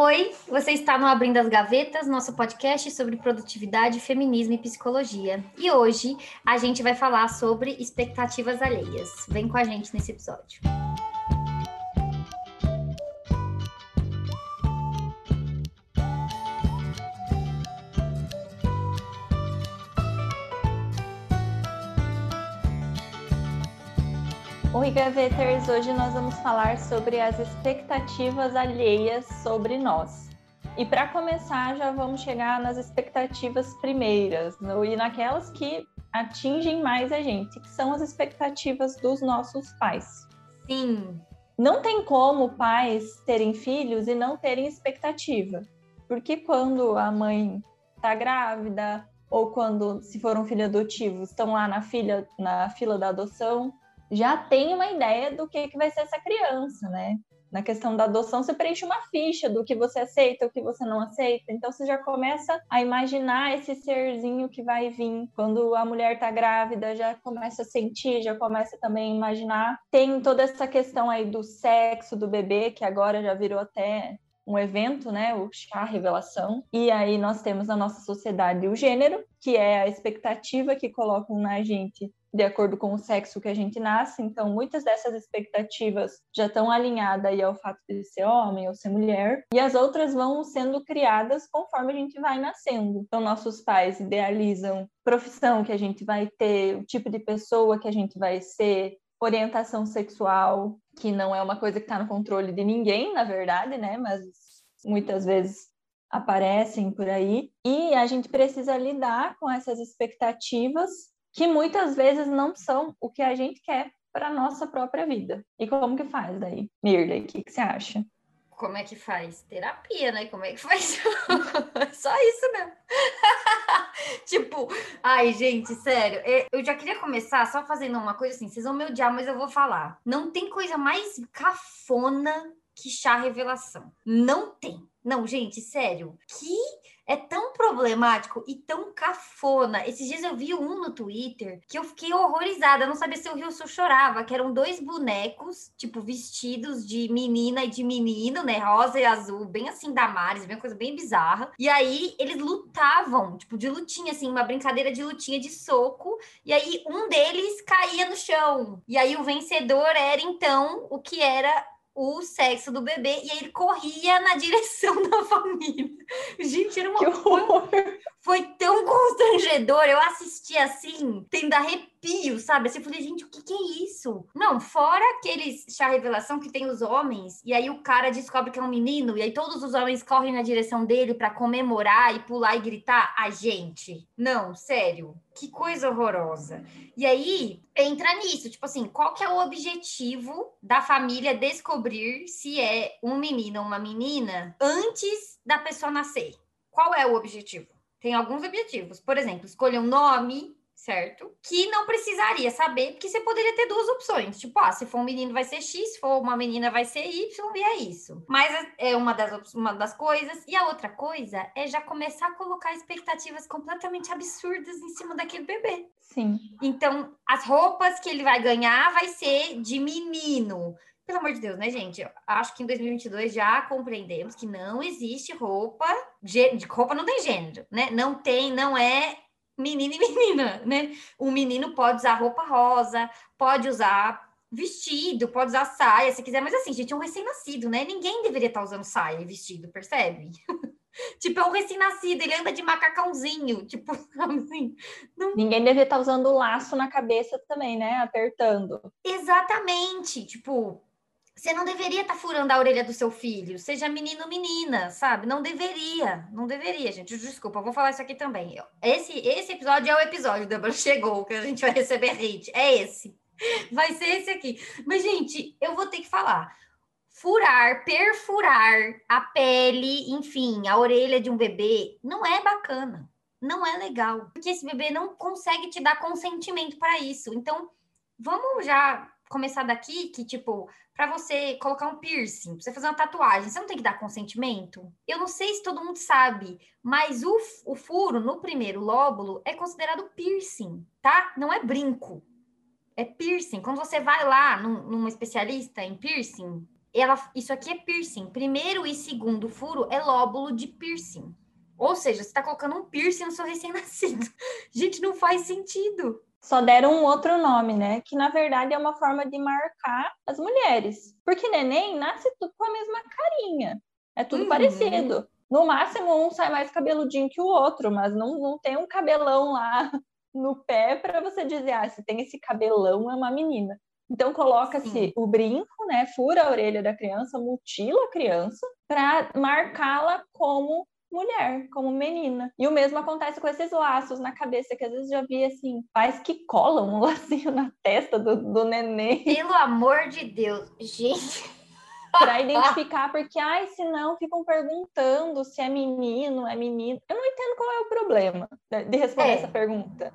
Oi, você está no Abrindo as Gavetas, nosso podcast sobre produtividade, feminismo e psicologia. E hoje a gente vai falar sobre expectativas alheias. Vem com a gente nesse episódio. Oi, Gaveters! Hoje nós vamos falar sobre as expectativas alheias sobre nós. E para começar, já vamos chegar nas expectativas primeiras e naquelas que atingem mais a gente, que são as expectativas dos nossos pais. Sim. Não tem como pais terem filhos e não terem expectativa, porque quando a mãe está grávida ou quando, se for um filho adotivo, estão lá na, filha, na fila da adoção, já tem uma ideia do que, que vai ser essa criança, né? Na questão da adoção, você preenche uma ficha do que você aceita, o que você não aceita. Então, você já começa a imaginar esse serzinho que vai vir. Quando a mulher está grávida, já começa a sentir, já começa também a imaginar. Tem toda essa questão aí do sexo do bebê, que agora já virou até um evento, né, o chá revelação. E aí nós temos na nossa sociedade o gênero, que é a expectativa que colocam na gente de acordo com o sexo que a gente nasce. Então, muitas dessas expectativas já estão alinhadas ao fato de ser homem ou ser mulher, e as outras vão sendo criadas conforme a gente vai nascendo. Então, nossos pais idealizam profissão que a gente vai ter, o tipo de pessoa que a gente vai ser, orientação sexual, que não é uma coisa que está no controle de ninguém, na verdade, né? Mas muitas vezes aparecem por aí. E a gente precisa lidar com essas expectativas que muitas vezes não são o que a gente quer para nossa própria vida. E como que faz daí? Mirley, o que, que você acha? Como é que faz? Terapia, né? Como é que faz? Só isso mesmo. tipo, ai, gente, sério. Eu já queria começar só fazendo uma coisa assim. Vocês vão me odiar, mas eu vou falar. Não tem coisa mais cafona que chá revelação. Não tem. Não, gente, sério. Que é tão problemático e tão cafona. Esses dias eu vi um no Twitter que eu fiquei horrorizada. Eu não sabia se eu ria ou chorava. Que eram dois bonecos, tipo, vestidos de menina e de menino, né? Rosa e azul, bem assim, da Maris, bem uma coisa bem bizarra. E aí eles lutavam, tipo, de lutinha, assim, uma brincadeira de lutinha de soco. E aí um deles caía no chão. E aí o vencedor era, então, o que era o sexo do bebê e aí ele corria na direção da família. Gente, era uma foi, tão constrangedor. Eu assisti assim, tendo arrepio, sabe? Assim, eu falei, gente, o que, que é isso? Não, fora aqueles chá revelação que tem os homens, e aí o cara descobre que é um menino, e aí todos os homens correm na direção dele para comemorar e pular e gritar. A gente, não, sério que coisa horrorosa. E aí entra nisso, tipo assim, qual que é o objetivo da família descobrir se é um menino ou uma menina antes da pessoa nascer? Qual é o objetivo? Tem alguns objetivos. Por exemplo, escolher um nome, certo? Que não precisaria saber, porque você poderia ter duas opções. Tipo, ah, se for um menino vai ser X, se for uma menina vai ser Y, e é isso. Mas é uma das, uma das coisas. E a outra coisa é já começar a colocar expectativas completamente absurdas em cima daquele bebê. Sim. Então, as roupas que ele vai ganhar vai ser de menino. Pelo amor de Deus, né, gente? Eu acho que em 2022 já compreendemos que não existe roupa, de roupa não tem gênero, né? Não tem, não é menino e menina, né? O menino pode usar roupa rosa, pode usar vestido, pode usar saia se quiser, mas assim, gente, é um recém-nascido, né? Ninguém deveria estar usando saia e vestido, percebe? tipo, é um recém-nascido, ele anda de macacãozinho, tipo, assim. Não... Ninguém deveria estar usando laço na cabeça também, né? Apertando. Exatamente, tipo, você não deveria estar tá furando a orelha do seu filho, seja menino ou menina, sabe? Não deveria, não deveria, gente. Desculpa, vou falar isso aqui também. Esse, esse episódio é o episódio, Débora, chegou, que a gente vai receber hate. É esse. Vai ser esse aqui. Mas, gente, eu vou ter que falar. Furar, perfurar a pele, enfim, a orelha de um bebê, não é bacana. Não é legal. Porque esse bebê não consegue te dar consentimento para isso. Então, vamos já começar daqui que, tipo, para você colocar um piercing, pra você fazer uma tatuagem, você não tem que dar consentimento? Eu não sei se todo mundo sabe, mas o, o furo no primeiro lóbulo é considerado piercing, tá? Não é brinco. É piercing. Quando você vai lá num, num especialista em piercing, ela, isso aqui é piercing. Primeiro e segundo furo é lóbulo de piercing. Ou seja, você está colocando um piercing no seu recém-nascido. Gente, não faz sentido. Só deram um outro nome, né? Que na verdade é uma forma de marcar as mulheres. Porque neném nasce tudo com a mesma carinha. É tudo uhum. parecido. No máximo, um sai mais cabeludinho que o outro, mas não, não tem um cabelão lá no pé para você dizer, ah, se tem esse cabelão, é uma menina. Então coloca-se o brinco, né? Fura a orelha da criança, mutila a criança para marcá-la como mulher, como menina. E o mesmo acontece com esses laços na cabeça, que às vezes já vi assim, pais que colam um lacinho na testa do, do neném. Pelo amor de Deus, gente. para identificar, porque, ai, senão ficam perguntando se é menino, é menino. Eu não entendo qual é o problema de responder é. essa pergunta.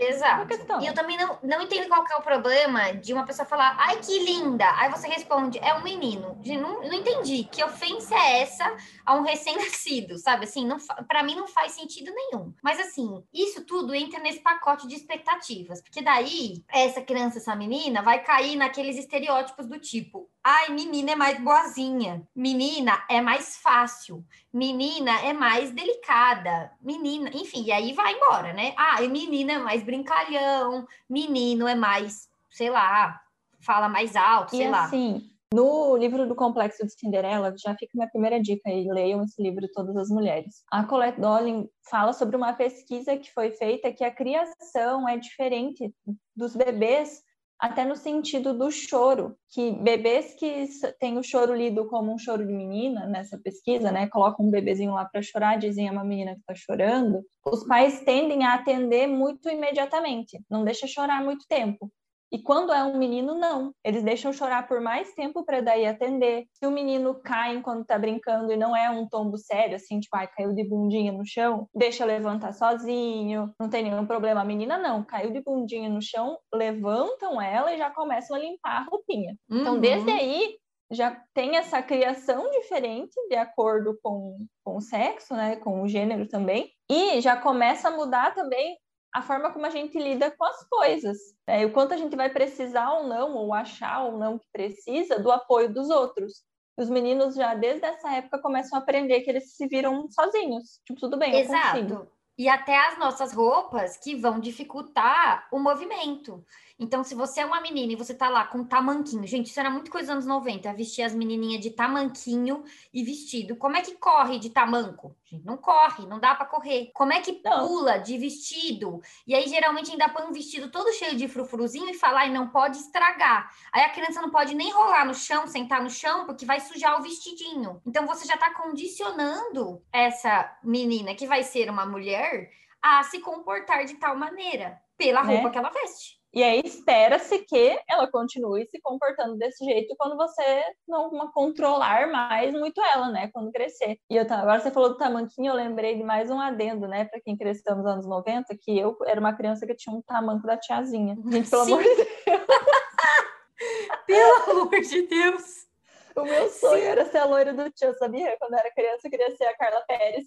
Exato. E eu também não, não entendo qual é o problema de uma pessoa falar, ai que linda. Aí você responde, é um menino. Não, não entendi. Que ofensa é essa a um recém-nascido, sabe? Assim, não, para mim não faz sentido nenhum. Mas assim, isso tudo entra nesse pacote de expectativas. Porque daí, essa criança, essa menina, vai cair naqueles estereótipos do tipo, ai, menina é mais boazinha. Menina é mais fácil. Menina é mais delicada. Menina, enfim, e aí vai embora, né? Ah, menina é mais brincalhão. Menino é mais, sei lá, fala mais alto, sei e lá. assim, no livro do Complexo de Cinderela, já fica minha primeira dica aí, leiam esse livro Todas as Mulheres. A Colette Dolin fala sobre uma pesquisa que foi feita que a criação é diferente dos bebês até no sentido do choro, que bebês que têm o choro lido como um choro de menina, nessa pesquisa, né, colocam um bebezinho lá para chorar, dizem a uma menina que está chorando, os pais tendem a atender muito imediatamente, não deixa chorar muito tempo. E quando é um menino, não. Eles deixam chorar por mais tempo para daí atender. Se o menino cai enquanto tá brincando e não é um tombo sério, assim, tipo, ai, caiu de bundinha no chão, deixa levantar sozinho, não tem nenhum problema. A menina não, caiu de bundinha no chão, levantam ela e já começam a limpar a roupinha. Então, uhum. Então, desde aí, já tem essa criação diferente de acordo com, com o sexo, né, com o gênero também, e já começa a mudar também a forma como a gente lida com as coisas, né? o quanto a gente vai precisar ou não, ou achar ou não que precisa do apoio dos outros. Os meninos já desde essa época começam a aprender que eles se viram sozinhos. Tipo, tudo bem, Exato. E até as nossas roupas que vão dificultar o movimento. Então, se você é uma menina e você tá lá com tamanquinho, gente, isso era muito coisa dos anos 90, vestir as menininhas de tamanquinho e vestido. Como é que corre de tamanco? Gente, não corre, não dá para correr. Como é que pula de vestido? E aí, geralmente, ainda põe um vestido todo cheio de frufruzinho e fala, e não pode estragar. Aí a criança não pode nem rolar no chão, sentar no chão, porque vai sujar o vestidinho. Então, você já tá condicionando essa menina, que vai ser uma mulher, a se comportar de tal maneira, pela né? roupa que ela veste. E aí espera-se que ela continue se comportando desse jeito quando você não controlar mais muito ela, né? Quando crescer. E eu, agora você falou do tamanquinho, eu lembrei de mais um adendo, né? Para quem cresceu nos anos 90, que eu era uma criança que tinha um tamanco da tiazinha. Gente, pelo Sim. amor de Deus. pelo amor de Deus. O meu sonho Sim. era ser a loira do tio, sabia? Quando eu era criança, eu queria ser a Carla Pérez.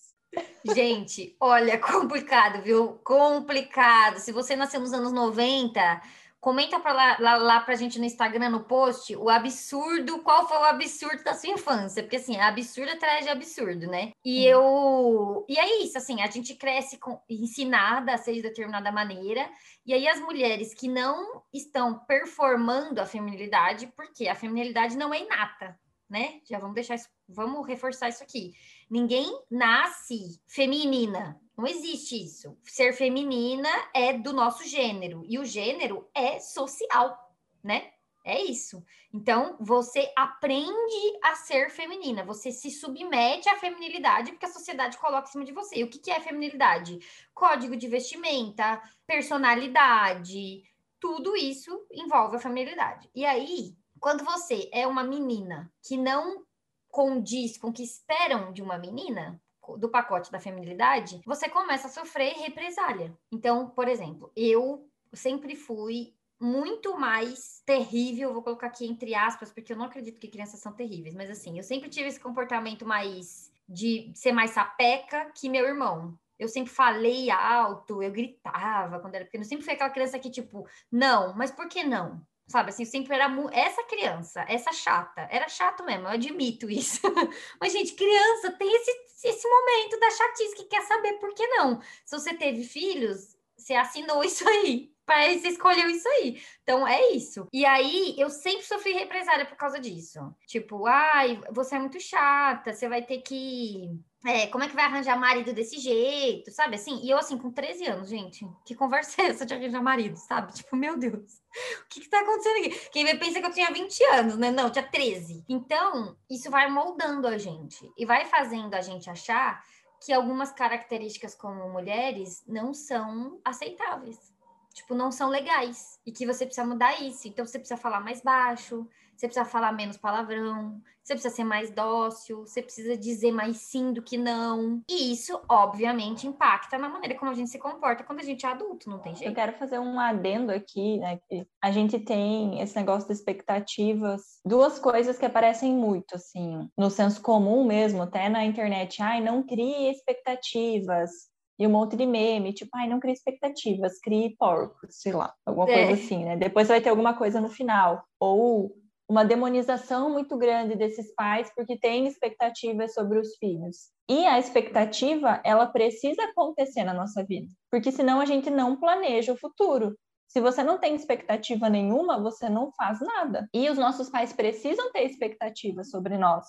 Gente, olha, complicado, viu? Complicado. Se você nasceu nos anos 90, comenta para lá, lá, lá pra gente no Instagram, no post, o absurdo, qual foi o absurdo da sua infância? Porque assim, absurdo atrás de absurdo, né? E eu. E é isso, assim, a gente cresce com, ensinada a ser de determinada maneira, e aí as mulheres que não estão performando a feminilidade, porque a feminilidade não é inata, né? Já vamos deixar isso, vamos reforçar isso aqui. Ninguém nasce feminina. Não existe isso. Ser feminina é do nosso gênero e o gênero é social, né? É isso. Então, você aprende a ser feminina, você se submete à feminilidade porque a sociedade coloca em cima de você. E o que, que é feminilidade? Código de vestimenta, personalidade, tudo isso envolve a feminilidade. E aí, quando você é uma menina que não condiz com o que esperam de uma menina, do pacote da feminilidade, você começa a sofrer represália. Então, por exemplo, eu sempre fui muito mais terrível, vou colocar aqui entre aspas, porque eu não acredito que crianças são terríveis, mas assim, eu sempre tive esse comportamento mais de ser mais sapeca que meu irmão. Eu sempre falei alto, eu gritava quando era pequena. Eu sempre fui aquela criança que, tipo, não, mas por que não? Sabe? Assim, sempre era essa criança, essa chata. Era chato mesmo, eu admito isso. Mas, gente, criança tem esse, esse momento da chatice que quer saber por que não. Se você teve filhos, você assinou isso aí. Pai, você escolheu isso aí. Então é isso. E aí eu sempre sofri represália por causa disso. Tipo, ai, você é muito chata, você vai ter que. É, como é que vai arranjar marido desse jeito, sabe? Assim, e eu, assim, com 13 anos, gente, que conversa é essa de arranjar marido, sabe? Tipo, meu Deus, o que que tá acontecendo aqui? Quem pensa que eu tinha 20 anos, né? Não, tinha 13. Então, isso vai moldando a gente e vai fazendo a gente achar que algumas características como mulheres não são aceitáveis tipo, não são legais e que você precisa mudar isso. Então você precisa falar mais baixo, você precisa falar menos palavrão, você precisa ser mais dócil, você precisa dizer mais sim do que não. E isso, obviamente, impacta na maneira como a gente se comporta quando a gente é adulto, não tem jeito. Eu quero fazer um adendo aqui, né? Que a gente tem esse negócio de expectativas, duas coisas que aparecem muito, assim, no senso comum mesmo, até na internet. Ai, não crie expectativas e um monte de meme, tipo, ai, não crie expectativas, crie porcos, sei lá, alguma é. coisa assim, né? Depois vai ter alguma coisa no final. Ou uma demonização muito grande desses pais porque tem expectativas sobre os filhos. E a expectativa, ela precisa acontecer na nossa vida, porque senão a gente não planeja o futuro. Se você não tem expectativa nenhuma, você não faz nada. E os nossos pais precisam ter expectativa sobre nós.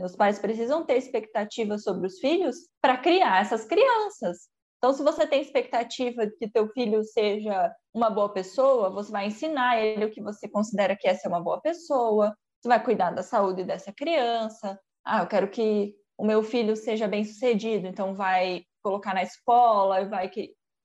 Os pais precisam ter expectativa sobre os filhos para criar essas crianças. Então, se você tem expectativa de que teu filho seja uma boa pessoa, você vai ensinar ele o que você considera que é ser uma boa pessoa, você vai cuidar da saúde dessa criança. Ah, eu quero que o meu filho seja bem-sucedido, então vai colocar na escola, vai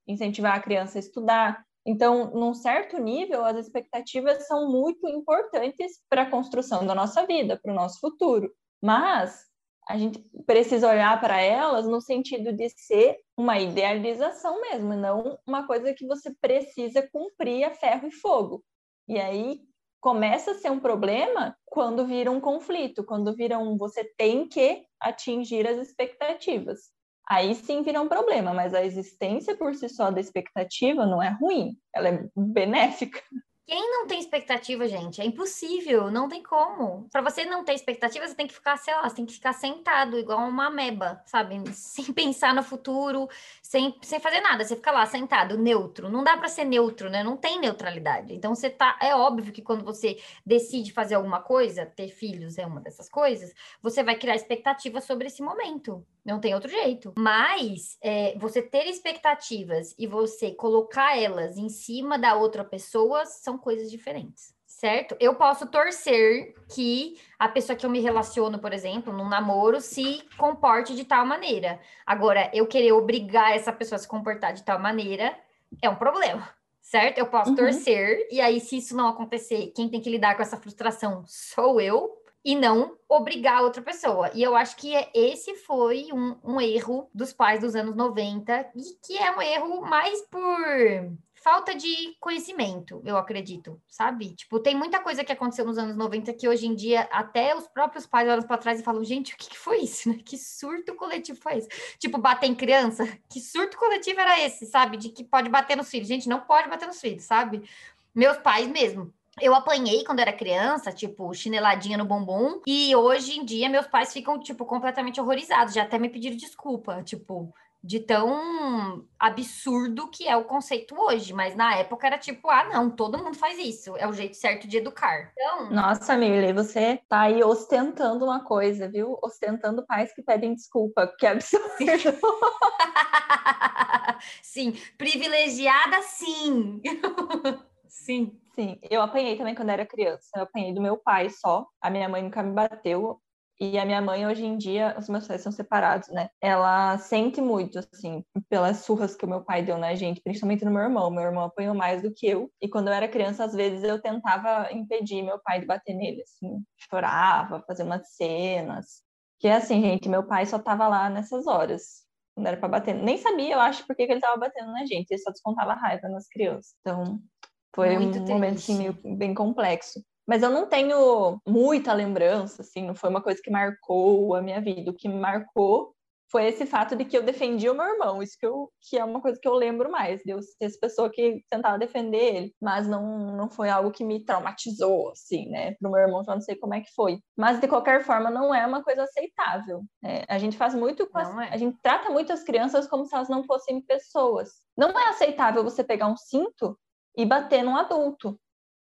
incentivar a criança a estudar. Então, num certo nível, as expectativas são muito importantes para a construção da nossa vida, para o nosso futuro. Mas a gente precisa olhar para elas no sentido de ser uma idealização mesmo, não uma coisa que você precisa cumprir a ferro e fogo. E aí começa a ser um problema quando vira um conflito, quando vira um você tem que atingir as expectativas. Aí sim vira um problema, mas a existência por si só da expectativa não é ruim, ela é benéfica. Quem não tem expectativa, gente? É impossível, não tem como. Para você não ter expectativa, você tem que ficar, sei lá, você tem que ficar sentado, igual uma ameba, sabe? Sem pensar no futuro, sem, sem fazer nada. Você fica lá sentado, neutro. Não dá para ser neutro, né? Não tem neutralidade. Então você tá. É óbvio que quando você decide fazer alguma coisa, ter filhos é uma dessas coisas, você vai criar expectativa sobre esse momento. Não tem outro jeito. Mas é, você ter expectativas e você colocar elas em cima da outra pessoa são coisas diferentes. Certo? Eu posso torcer que a pessoa que eu me relaciono, por exemplo, num namoro, se comporte de tal maneira. Agora, eu querer obrigar essa pessoa a se comportar de tal maneira é um problema certo? Eu posso uhum. torcer, e aí, se isso não acontecer, quem tem que lidar com essa frustração sou eu, e não obrigar outra pessoa. E eu acho que é, esse foi um, um erro dos pais dos anos 90 e que é um erro mais por falta de conhecimento, eu acredito, sabe? Tipo, tem muita coisa que aconteceu nos anos 90 que hoje em dia até os próprios pais olham para trás e falam: gente, o que, que foi isso? Né? Que surto coletivo foi esse? Tipo, bater em criança? Que surto coletivo era esse, sabe? De que pode bater nos filhos. Gente, não pode bater nos filhos, sabe? Meus pais mesmo eu apanhei quando era criança, tipo, chineladinha no bumbum, e hoje em dia meus pais ficam, tipo, completamente horrorizados, já até me pediram desculpa, tipo, de tão absurdo que é o conceito hoje, mas na época era tipo, ah, não, todo mundo faz isso, é o jeito certo de educar. Então... Nossa, Mirley, você tá aí ostentando uma coisa, viu? Ostentando pais que pedem desculpa, que absurdo. sim, privilegiada sim. sim. Sim, eu apanhei também quando era criança. Eu apanhei do meu pai só. A minha mãe nunca me bateu. E a minha mãe, hoje em dia, os meus pais são separados, né? Ela sente muito, assim, pelas surras que o meu pai deu na gente, principalmente no meu irmão. Meu irmão apanhou mais do que eu. E quando eu era criança, às vezes eu tentava impedir meu pai de bater nele, assim. Chorava, fazer umas cenas. Que é assim, gente, meu pai só tava lá nessas horas. Não era pra bater. Nem sabia, eu acho, porque que ele tava batendo na gente. Ele só descontava raiva nas crianças. Então, foi Muito um momento assim, meio, bem complexo. Mas eu não tenho muita lembrança, assim, não foi uma coisa que marcou a minha vida. O que me marcou foi esse fato de que eu defendi o meu irmão. Isso que, eu, que é uma coisa que eu lembro mais, de eu ser essa pessoa que tentava defender ele. Mas não, não foi algo que me traumatizou, assim, né? Pro meu irmão, já não sei como é que foi. Mas, de qualquer forma, não é uma coisa aceitável. Né? A gente faz muito com as, é. A gente trata muito as crianças como se elas não fossem pessoas. Não é aceitável você pegar um cinto e bater num adulto.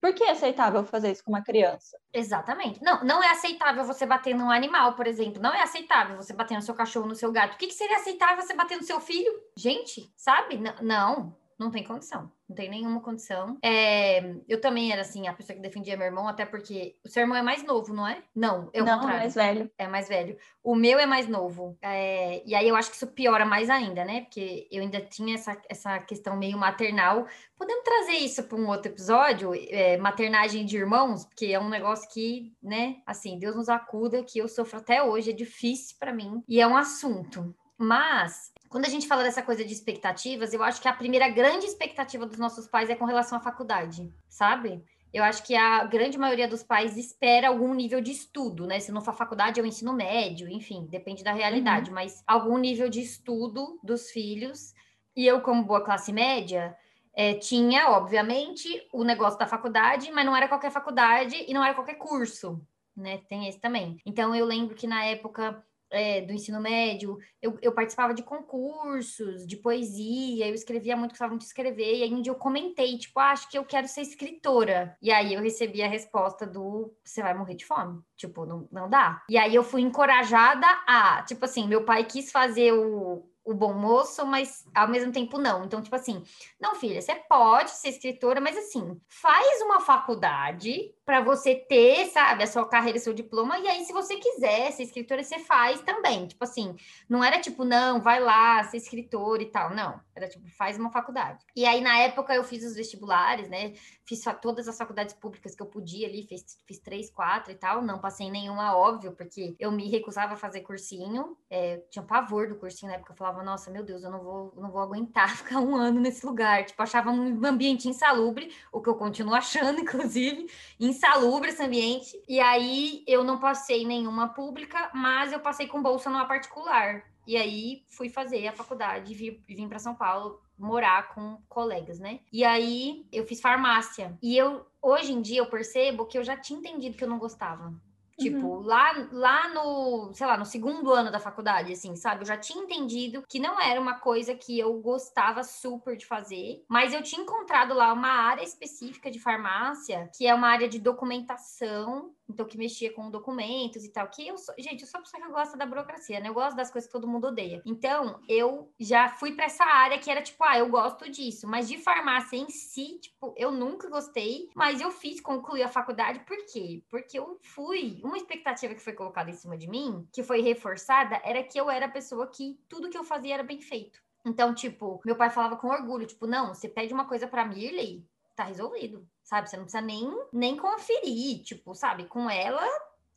Por que é aceitável fazer isso com uma criança? Exatamente. Não, não é aceitável você bater num animal, por exemplo. Não é aceitável você bater no seu cachorro, no seu gato. O que, que seria aceitável você bater no seu filho? Gente, sabe? N não, não tem condição. Não tem nenhuma condição. É, eu também era assim, a pessoa que defendia meu irmão, até porque o seu irmão é mais novo, não é? Não, é o não, contrário. é mais velho. É mais velho. O meu é mais novo. É, e aí eu acho que isso piora mais ainda, né? Porque eu ainda tinha essa, essa questão meio maternal. Podemos trazer isso para um outro episódio? É, maternagem de irmãos, porque é um negócio que, né? Assim, Deus nos acuda, que eu sofro até hoje, é difícil para mim. E é um assunto. Mas quando a gente fala dessa coisa de expectativas, eu acho que a primeira grande expectativa dos nossos pais é com relação à faculdade, sabe? Eu acho que a grande maioria dos pais espera algum nível de estudo, né? Se não for faculdade, é o ensino médio, enfim, depende da realidade, uhum. mas algum nível de estudo dos filhos. E eu, como boa classe média, é, tinha, obviamente, o negócio da faculdade, mas não era qualquer faculdade e não era qualquer curso, né? Tem esse também. Então, eu lembro que na época é, do ensino médio, eu, eu, participava de concursos, de poesia, eu escrevia muito, gostava muito de escrever, e aí um dia eu comentei, tipo, ah, acho que eu quero ser escritora. E aí eu recebi a resposta do, você vai morrer de fome. Tipo, não, não dá. E aí eu fui encorajada a, tipo assim, meu pai quis fazer o, o bom moço, mas ao mesmo tempo não. Então, tipo assim, não, filha, você pode ser escritora, mas assim, faz uma faculdade para você ter, sabe, a sua carreira, seu diploma, e aí, se você quiser ser escritora, você faz também. Tipo assim, não era tipo, não, vai lá ser escritor e tal. Não, era tipo, faz uma faculdade. E aí, na época, eu fiz os vestibulares, né? Fiz todas as faculdades públicas que eu podia ali, fiz, fiz três, quatro e tal. Não passei em nenhuma, óbvio, porque eu me recusava a fazer cursinho. É, tinha pavor do cursinho na época. Eu falava, nossa, meu Deus, eu não vou, não vou aguentar ficar um ano nesse lugar. Tipo, achava um ambiente insalubre, o que eu continuo achando, inclusive, insalubre esse ambiente. E aí eu não passei nenhuma pública, mas eu passei com bolsa numa particular. E aí fui fazer a faculdade, vim, vim para São Paulo morar com colegas, né? E aí eu fiz farmácia. E eu hoje em dia eu percebo que eu já tinha entendido que eu não gostava. Tipo, uhum. lá, lá no, sei lá, no segundo ano da faculdade, assim, sabe? Eu já tinha entendido que não era uma coisa que eu gostava super de fazer, mas eu tinha encontrado lá uma área específica de farmácia, que é uma área de documentação então que mexia com documentos e tal, que eu sou, gente, eu sou a pessoa que gosta da burocracia, né? Eu gosto das coisas que todo mundo odeia. Então, eu já fui para essa área que era tipo, ah, eu gosto disso, mas de farmácia em si, tipo, eu nunca gostei, mas eu fiz concluir a faculdade por quê? Porque eu fui, uma expectativa que foi colocada em cima de mim, que foi reforçada, era que eu era a pessoa que tudo que eu fazia era bem feito. Então, tipo, meu pai falava com orgulho, tipo, não, você pede uma coisa para Mirley, tá resolvido sabe? Você não precisa nem, nem conferir, tipo, sabe? Com ela,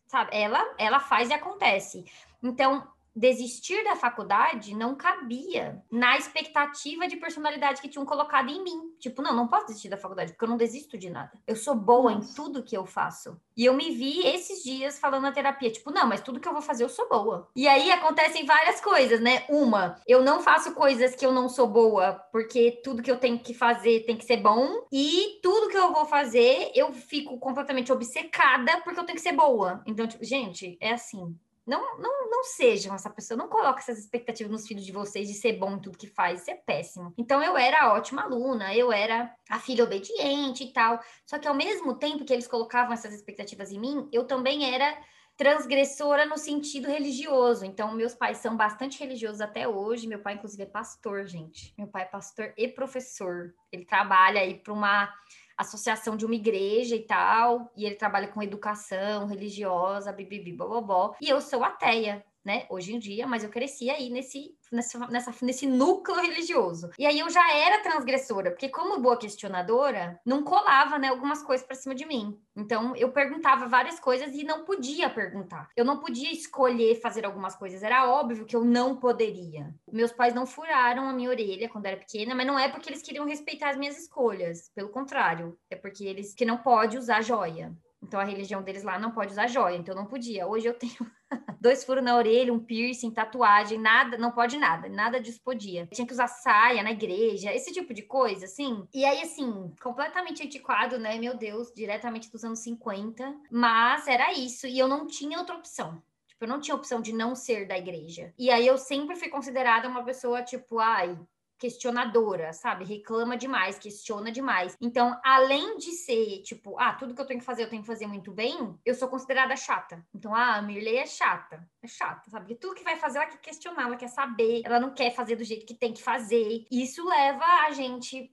sabe? Ela, ela faz e acontece. Então, desistir da faculdade não cabia na expectativa de personalidade que tinham colocado em mim. Tipo, não, não posso desistir da faculdade, porque eu não desisto de nada. Eu sou boa Nossa. em tudo que eu faço. E eu me vi esses dias falando na terapia, tipo, não, mas tudo que eu vou fazer eu sou boa. E aí acontecem várias coisas, né? Uma, eu não faço coisas que eu não sou boa, porque tudo que eu tenho que fazer tem que ser bom. E tudo que eu vou fazer, eu fico completamente obcecada porque eu tenho que ser boa. Então, tipo, gente, é assim não, não, não sejam essa pessoa, não coloque essas expectativas nos filhos de vocês de ser bom em tudo que faz, isso é péssimo. Então eu era ótima aluna, eu era a filha obediente e tal. Só que ao mesmo tempo que eles colocavam essas expectativas em mim, eu também era transgressora no sentido religioso. Então, meus pais são bastante religiosos até hoje. Meu pai, inclusive, é pastor, gente. Meu pai é pastor e professor. Ele trabalha aí para uma associação de uma igreja e tal, e ele trabalha com educação religiosa, bibibi, bobobó, e eu sou ateia, né, hoje em dia, mas eu cresci aí nesse, nessa, nessa, nesse núcleo religioso. E aí eu já era transgressora, porque como boa questionadora, não colava, né, algumas coisas para cima de mim. Então eu perguntava várias coisas e não podia perguntar. Eu não podia escolher fazer algumas coisas, era óbvio que eu não poderia. Meus pais não furaram a minha orelha quando era pequena, mas não é porque eles queriam respeitar as minhas escolhas, pelo contrário, é porque eles que não pode usar joia. Então a religião deles lá não pode usar joia, então não podia. Hoje eu tenho dois furos na orelha, um piercing, tatuagem, nada, não pode nada, nada disso podia. Tinha que usar saia na igreja, esse tipo de coisa, assim. E aí, assim, completamente antiquado, né? Meu Deus, diretamente dos anos 50. Mas era isso, e eu não tinha outra opção. Tipo, eu não tinha opção de não ser da igreja. E aí eu sempre fui considerada uma pessoa, tipo, ai, questionadora, sabe? Reclama demais, questiona demais. Então, além de ser, tipo, ah, tudo que eu tenho que fazer eu tenho que fazer muito bem, eu sou considerada chata. Então, ah, a Mirley é chata. É chata, sabe? Porque tudo que vai fazer ela quer questionar, ela quer saber, ela não quer fazer do jeito que tem que fazer. Isso leva a gente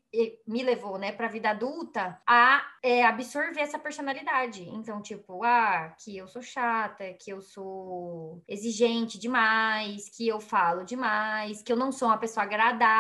me levou, né, para a vida adulta, a é, absorver essa personalidade. Então, tipo, ah, que eu sou chata, que eu sou exigente demais, que eu falo demais, que eu não sou uma pessoa agradável.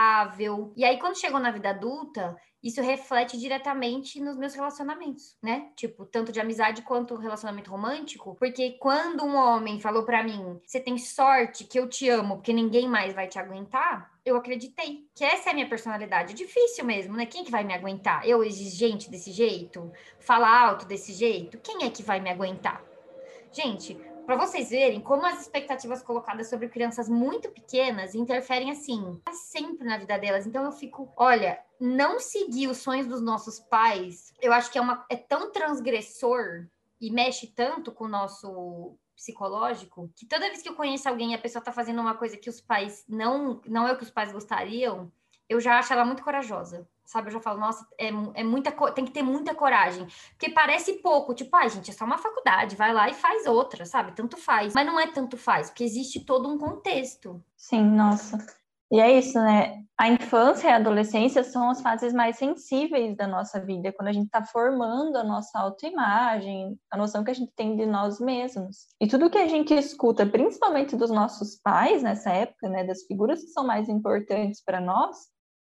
E aí, quando chegou na vida adulta, isso reflete diretamente nos meus relacionamentos, né? Tipo, tanto de amizade quanto relacionamento romântico, porque quando um homem falou para mim, você tem sorte que eu te amo, porque ninguém mais vai te aguentar, eu acreditei que essa é a minha personalidade. É difícil mesmo, né? Quem que vai me aguentar? Eu exigente desse jeito? Falar alto desse jeito? Quem é que vai me aguentar? Gente, para vocês verem como as expectativas colocadas sobre crianças muito pequenas interferem assim, sempre na vida delas. Então eu fico, olha, não seguir os sonhos dos nossos pais, eu acho que é uma é tão transgressor e mexe tanto com o nosso psicológico que toda vez que eu conheço alguém e a pessoa tá fazendo uma coisa que os pais não não é o que os pais gostariam, eu já acho ela muito corajosa sabe? Eu já falo, nossa, é, é muita tem que ter muita coragem. Porque parece pouco, tipo, ai, ah, gente, é só uma faculdade, vai lá e faz outra, sabe? Tanto faz. Mas não é tanto faz, porque existe todo um contexto. Sim, nossa. E é isso, né? A infância e a adolescência são as fases mais sensíveis da nossa vida, quando a gente está formando a nossa autoimagem, a noção que a gente tem de nós mesmos. E tudo que a gente escuta, principalmente dos nossos pais nessa época, né, das figuras que são mais importantes para nós,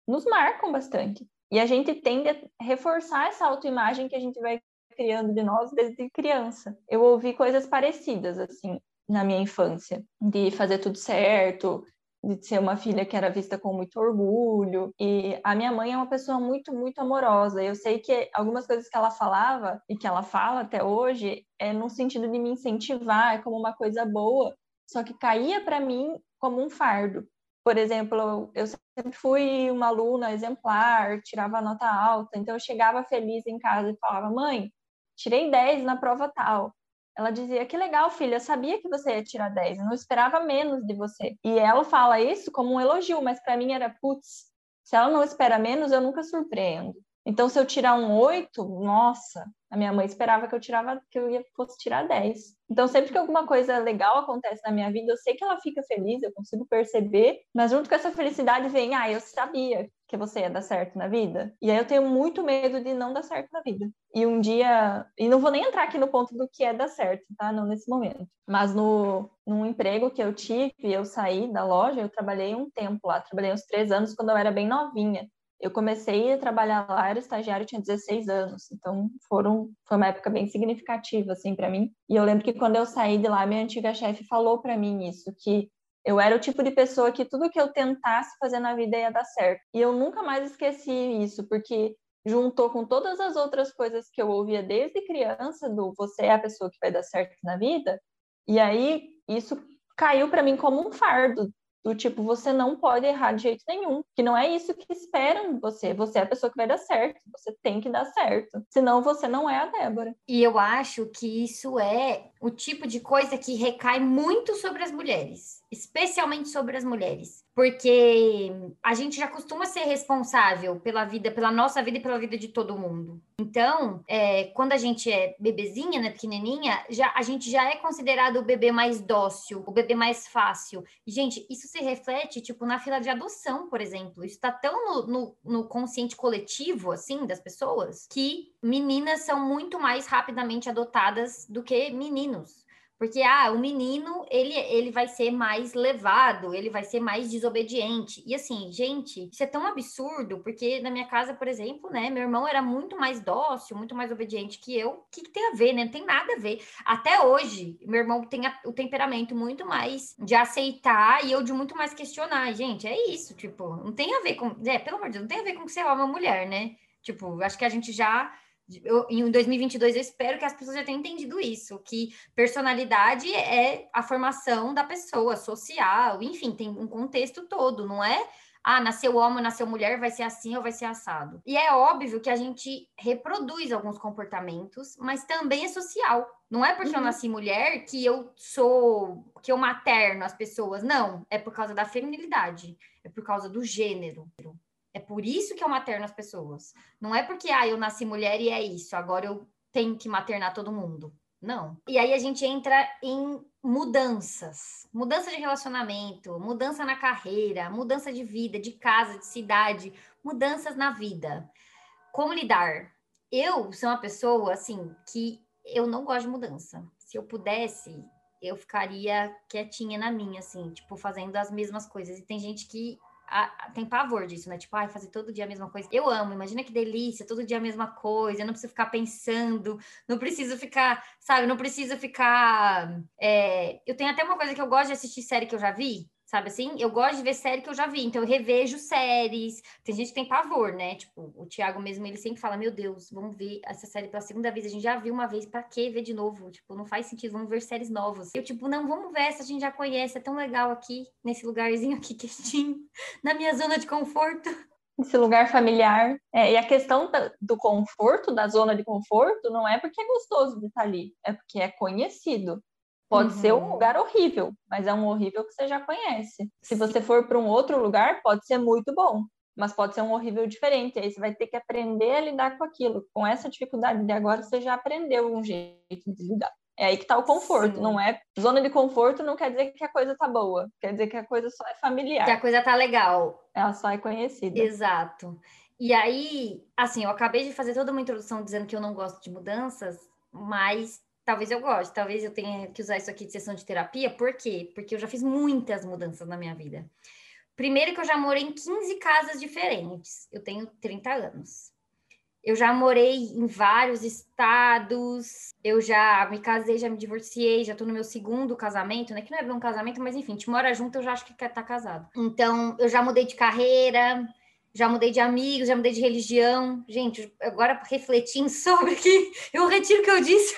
nos marcam bastante. E a gente tende a reforçar essa autoimagem que a gente vai criando de nós desde criança. Eu ouvi coisas parecidas, assim, na minha infância, de fazer tudo certo, de ser uma filha que era vista com muito orgulho. E a minha mãe é uma pessoa muito, muito amorosa. Eu sei que algumas coisas que ela falava e que ela fala até hoje é no sentido de me incentivar, é como uma coisa boa, só que caía para mim como um fardo por exemplo, eu sempre fui uma aluna exemplar, tirava nota alta, então eu chegava feliz em casa e falava: mãe, tirei 10 na prova tal. Ela dizia: que legal, filha, eu sabia que você ia tirar 10, eu não esperava menos de você. E ela fala isso como um elogio, mas para mim era: putz, se ela não espera menos, eu nunca surpreendo. Então, se eu tirar um 8, nossa, a minha mãe esperava que eu tirava que eu ia fosse tirar 10. Então, sempre que alguma coisa legal acontece na minha vida, eu sei que ela fica feliz, eu consigo perceber, mas junto com essa felicidade vem, ah, eu sabia que você ia dar certo na vida. E aí eu tenho muito medo de não dar certo na vida. E um dia, e não vou nem entrar aqui no ponto do que é dar certo, tá? Não nesse momento. Mas no num emprego que eu tive, eu saí da loja, eu trabalhei um tempo lá, trabalhei uns três anos quando eu era bem novinha. Eu comecei a trabalhar lá, era estagiário, tinha 16 anos, então foram, foi uma época bem significativa, assim, para mim. E eu lembro que quando eu saí de lá, minha antiga chefe falou para mim isso, que eu era o tipo de pessoa que tudo que eu tentasse fazer na vida ia dar certo. E eu nunca mais esqueci isso, porque juntou com todas as outras coisas que eu ouvia desde criança, do você é a pessoa que vai dar certo na vida, e aí isso caiu para mim como um fardo do tipo, você não pode errar de jeito nenhum, que não é isso que esperam de você. Você é a pessoa que vai dar certo, você tem que dar certo. Senão você não é a Débora. E eu acho que isso é o tipo de coisa que recai muito sobre as mulheres, especialmente sobre as mulheres porque a gente já costuma ser responsável pela vida, pela nossa vida e pela vida de todo mundo. Então, é, quando a gente é bebezinha, né, pequenininha, já, a gente já é considerado o bebê mais dócil, o bebê mais fácil. E, gente, isso se reflete, tipo, na fila de adoção, por exemplo. Isso tá tão no, no, no consciente coletivo, assim, das pessoas, que meninas são muito mais rapidamente adotadas do que meninos. Porque, ah, o menino, ele, ele vai ser mais levado, ele vai ser mais desobediente. E assim, gente, isso é tão absurdo, porque na minha casa, por exemplo, né, meu irmão era muito mais dócil, muito mais obediente que eu. O que, que tem a ver, né? Não tem nada a ver. Até hoje, meu irmão tem a, o temperamento muito mais de aceitar e eu de muito mais questionar. Gente, é isso, tipo, não tem a ver com. É, pelo amor de Deus, não tem a ver com ser homem ou mulher, né? Tipo, acho que a gente já Eu, em 2022, eu espero que as pessoas já tenham entendido isso, que personalidade é a formação da pessoa, social, enfim, tem um contexto todo, não é ah, nasceu homem, nasceu mulher, vai ser assim ou vai ser assado. E é óbvio que a gente reproduz alguns comportamentos, mas também é social. Não é porque uhum. eu nasci mulher que eu sou, que eu materno as pessoas. Não, é por causa da feminilidade, é por causa do gênero. É por isso que eu materno as pessoas. Não é porque, ah, eu nasci mulher e é isso, agora eu tenho que maternar todo mundo. Não. E aí a gente entra em mudanças, mudança de relacionamento, mudança na carreira, mudança de vida, de casa, de cidade, mudanças na vida. Como lidar? Eu sou uma pessoa assim que eu não gosto de mudança. Se eu pudesse, eu ficaria quietinha na minha, assim, tipo, fazendo as mesmas coisas. E tem gente que a, tem pavor disso, né? Tipo, ai, fazer todo dia a mesma coisa. Eu amo, imagina que delícia, todo dia a mesma coisa, eu não preciso ficar pensando, não preciso ficar, sabe, não preciso ficar. É... Eu tenho até uma coisa que eu gosto de assistir série que eu já vi, sabe assim? Eu gosto de ver série que eu já vi, então eu revejo séries. Tem gente que tem pavor, né? Tipo, o Thiago mesmo, ele sempre fala: Meu Deus, vamos ver essa série pela segunda vez. A gente já viu uma vez, pra que ver de novo? Tipo, não faz sentido, vamos ver séries novas. Eu, tipo, não, vamos ver essa, a gente já conhece, é tão legal aqui, nesse lugarzinho aqui quietinho, na minha zona de conforto. Esse lugar familiar. É, e a questão do conforto, da zona de conforto, não é porque é gostoso de estar ali, é porque é conhecido. Pode uhum. ser um uhum. lugar horrível, mas é um horrível que você já conhece. Se você for para um outro lugar, pode ser muito bom, mas pode ser um horrível diferente. Aí você vai ter que aprender a lidar com aquilo. Com essa dificuldade de agora, você já aprendeu um jeito de lidar. É aí que está o conforto, Sim. não é? Zona de conforto não quer dizer que a coisa tá boa, quer dizer que a coisa só é familiar. Que a coisa tá legal. Ela só é conhecida. Exato. E aí, assim, eu acabei de fazer toda uma introdução dizendo que eu não gosto de mudanças, mas talvez eu goste, talvez eu tenha que usar isso aqui de sessão de terapia, por quê? Porque eu já fiz muitas mudanças na minha vida. Primeiro que eu já morei em 15 casas diferentes, eu tenho 30 anos. Eu já morei em vários estados, eu já me casei, já me divorciei, já tô no meu segundo casamento, né? Que não é bem um casamento, mas enfim, te mora junto, eu já acho que quer tá casado. Então, eu já mudei de carreira, já mudei de amigos, já mudei de religião. Gente, agora refletindo sobre que eu retiro o que eu disse.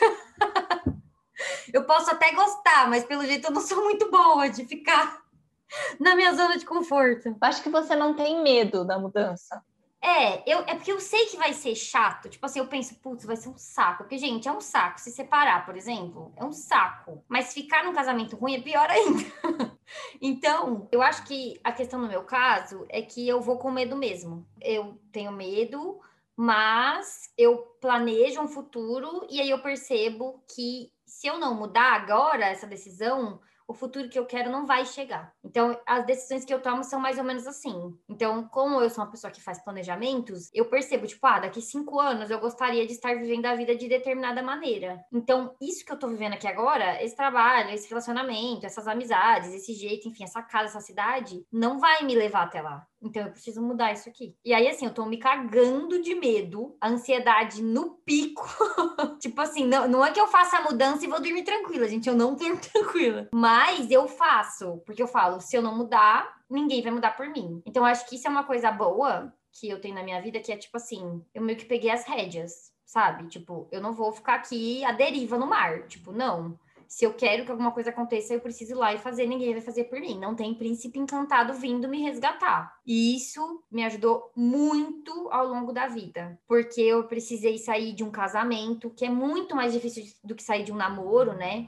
eu posso até gostar, mas pelo jeito eu não sou muito boa de ficar na minha zona de conforto. Acho que você não tem medo da mudança. É, eu, é porque eu sei que vai ser chato. Tipo assim, eu penso, putz, vai ser um saco. Porque, gente, é um saco. Se separar, por exemplo, é um saco. Mas ficar num casamento ruim é pior ainda. então, eu acho que a questão no meu caso é que eu vou com medo mesmo. Eu tenho medo, mas eu planejo um futuro e aí eu percebo que se eu não mudar agora essa decisão, o futuro que eu quero não vai chegar. Então, as decisões que eu tomo são mais ou menos assim. Então, como eu sou uma pessoa que faz planejamentos, eu percebo, tipo, ah, daqui cinco anos eu gostaria de estar vivendo a vida de determinada maneira. Então, isso que eu tô vivendo aqui agora, esse trabalho, esse relacionamento, essas amizades, esse jeito, enfim, essa casa, essa cidade, não vai me levar até lá. Então eu preciso mudar isso aqui. E aí, assim, eu tô me cagando de medo, a ansiedade no pico. tipo assim, não, não é que eu faça a mudança e vou dormir tranquila, gente. Eu não durmo tranquila. Mas eu faço, porque eu falo, se eu não mudar, ninguém vai mudar por mim. Então, acho que isso é uma coisa boa que eu tenho na minha vida, que é tipo assim, eu meio que peguei as rédeas, sabe? Tipo, eu não vou ficar aqui à deriva no mar. Tipo, não se eu quero que alguma coisa aconteça, eu preciso ir lá e fazer, ninguém vai fazer por mim. Não tem príncipe encantado vindo me resgatar. E isso me ajudou muito ao longo da vida, porque eu precisei sair de um casamento, que é muito mais difícil do que sair de um namoro, né?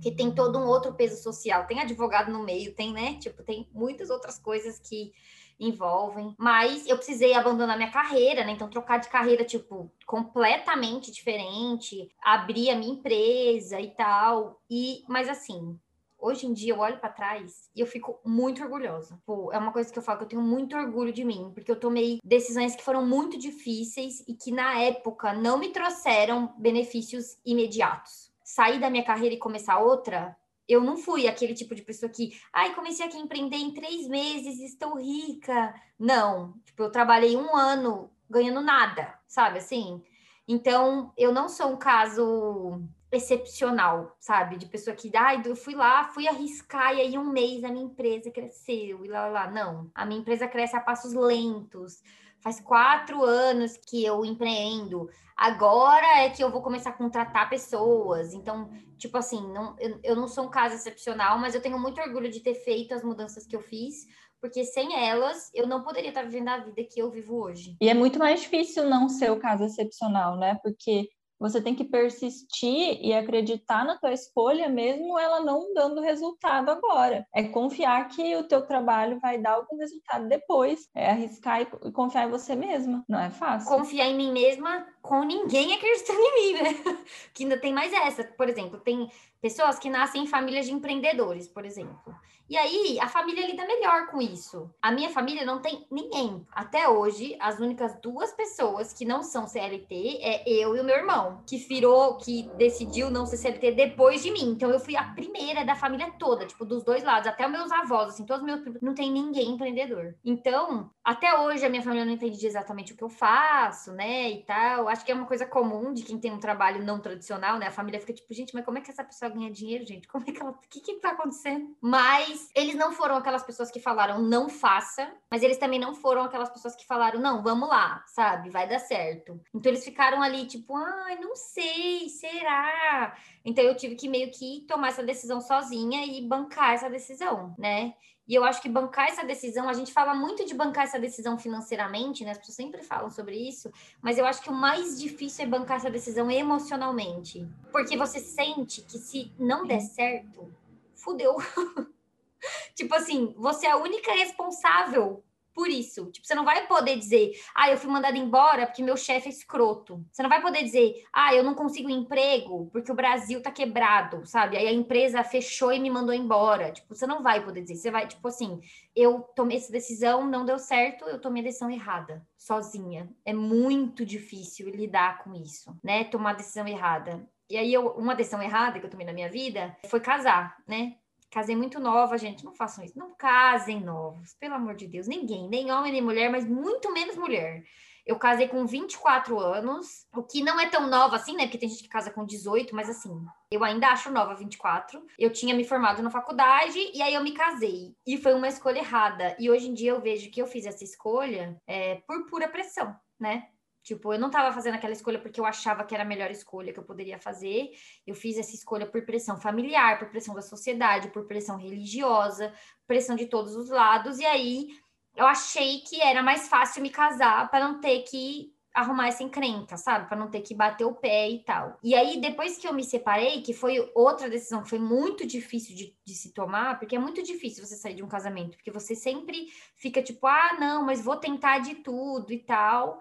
Que tem todo um outro peso social. Tem advogado no meio, tem, né? Tipo, tem muitas outras coisas que envolvem. Mas eu precisei abandonar minha carreira, né? Então, trocar de carreira, tipo, completamente diferente, abrir a minha empresa e tal. E, mas assim, hoje em dia eu olho para trás e eu fico muito orgulhosa. Pô, é uma coisa que eu falo que eu tenho muito orgulho de mim, porque eu tomei decisões que foram muito difíceis e que na época não me trouxeram benefícios imediatos. Sair da minha carreira e começar outra eu não fui aquele tipo de pessoa que, ai, comecei aqui a empreender em três meses, estou rica. Não, tipo, eu trabalhei um ano ganhando nada, sabe assim? Então, eu não sou um caso excepcional, sabe? De pessoa que, ai, eu fui lá, fui arriscar e aí um mês a minha empresa cresceu e lá, lá, lá. Não, a minha empresa cresce a passos lentos faz quatro anos que eu empreendo. Agora é que eu vou começar a contratar pessoas. Então, tipo assim, não, eu, eu não sou um caso excepcional, mas eu tenho muito orgulho de ter feito as mudanças que eu fiz, porque sem elas eu não poderia estar vivendo a vida que eu vivo hoje. E é muito mais difícil não ser o caso excepcional, né? Porque você tem que persistir e acreditar na tua escolha, mesmo ela não dando resultado agora. É confiar que o teu trabalho vai dar algum resultado depois. É arriscar e confiar em você mesma. Não é fácil. Confiar em mim mesma com ninguém acreditando em mim, né? que ainda tem mais essa. Por exemplo, tem pessoas que nascem em famílias de empreendedores, por exemplo. E aí, a família lida melhor com isso. A minha família não tem ninguém. Até hoje, as únicas duas pessoas que não são CLT é eu e o meu irmão, que virou, que decidiu não ser CLT depois de mim. Então, eu fui a primeira da família toda, tipo, dos dois lados, até os meus avós, assim, todos os meus não tem ninguém empreendedor. Então, até hoje, a minha família não entende exatamente o que eu faço, né, e tal. Acho que é uma coisa comum de quem tem um trabalho não tradicional, né? A família fica tipo, gente, mas como é que essa pessoa ganha dinheiro, gente? Como é que ela. O que que tá acontecendo? Mas eles não foram aquelas pessoas que falaram não faça, mas eles também não foram aquelas pessoas que falaram não, vamos lá, sabe? Vai dar certo. Então eles ficaram ali tipo, ai, não sei, será? Então eu tive que meio que tomar essa decisão sozinha e bancar essa decisão, né? E eu acho que bancar essa decisão, a gente fala muito de bancar essa decisão financeiramente, né? As pessoas sempre falam sobre isso, mas eu acho que o mais difícil é bancar essa decisão emocionalmente. Porque você sente que se não der certo, fudeu. tipo assim, você é a única responsável por isso. Tipo, você não vai poder dizer, ah, eu fui mandada embora porque meu chefe é escroto. Você não vai poder dizer, ah, eu não consigo emprego porque o Brasil tá quebrado, sabe? Aí a empresa fechou e me mandou embora. Tipo, você não vai poder dizer. Você vai, tipo assim, eu tomei essa decisão, não deu certo, eu tomei a decisão errada, sozinha. É muito difícil lidar com isso, né? Tomar a decisão errada. E aí, eu, uma decisão errada que eu tomei na minha vida foi casar, né? Casei muito nova, gente. Não façam isso. Não casem novos, pelo amor de Deus. Ninguém, nem homem, nem mulher, mas muito menos mulher. Eu casei com 24 anos, o que não é tão nova assim, né? Porque tem gente que casa com 18, mas assim, eu ainda acho nova 24. Eu tinha me formado na faculdade e aí eu me casei. E foi uma escolha errada. E hoje em dia eu vejo que eu fiz essa escolha é, por pura pressão, né? Tipo, eu não estava fazendo aquela escolha porque eu achava que era a melhor escolha que eu poderia fazer. Eu fiz essa escolha por pressão familiar, por pressão da sociedade, por pressão religiosa, pressão de todos os lados. E aí eu achei que era mais fácil me casar para não ter que arrumar essa encrenca, sabe? Para não ter que bater o pé e tal. E aí, depois que eu me separei, que foi outra decisão que foi muito difícil de, de, se tomar, porque é muito difícil você sair de um casamento, porque você sempre fica tipo, ah, não, mas vou tentar de tudo e tal.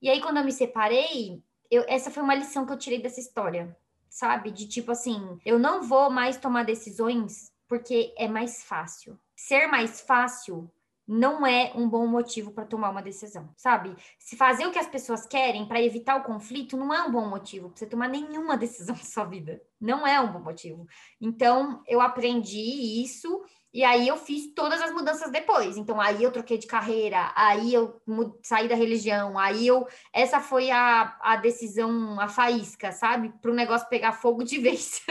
E aí, quando eu me separei, eu, essa foi uma lição que eu tirei dessa história, sabe? De tipo assim, eu não vou mais tomar decisões porque é mais fácil. Ser mais fácil não é um bom motivo para tomar uma decisão, sabe? Se fazer o que as pessoas querem para evitar o conflito não é um bom motivo para você tomar nenhuma decisão na sua vida. Não é um bom motivo. Então, eu aprendi isso e aí eu fiz todas as mudanças depois. Então aí eu troquei de carreira, aí eu saí da religião, aí eu essa foi a, a decisão, a faísca, sabe? Para o negócio pegar fogo de vez.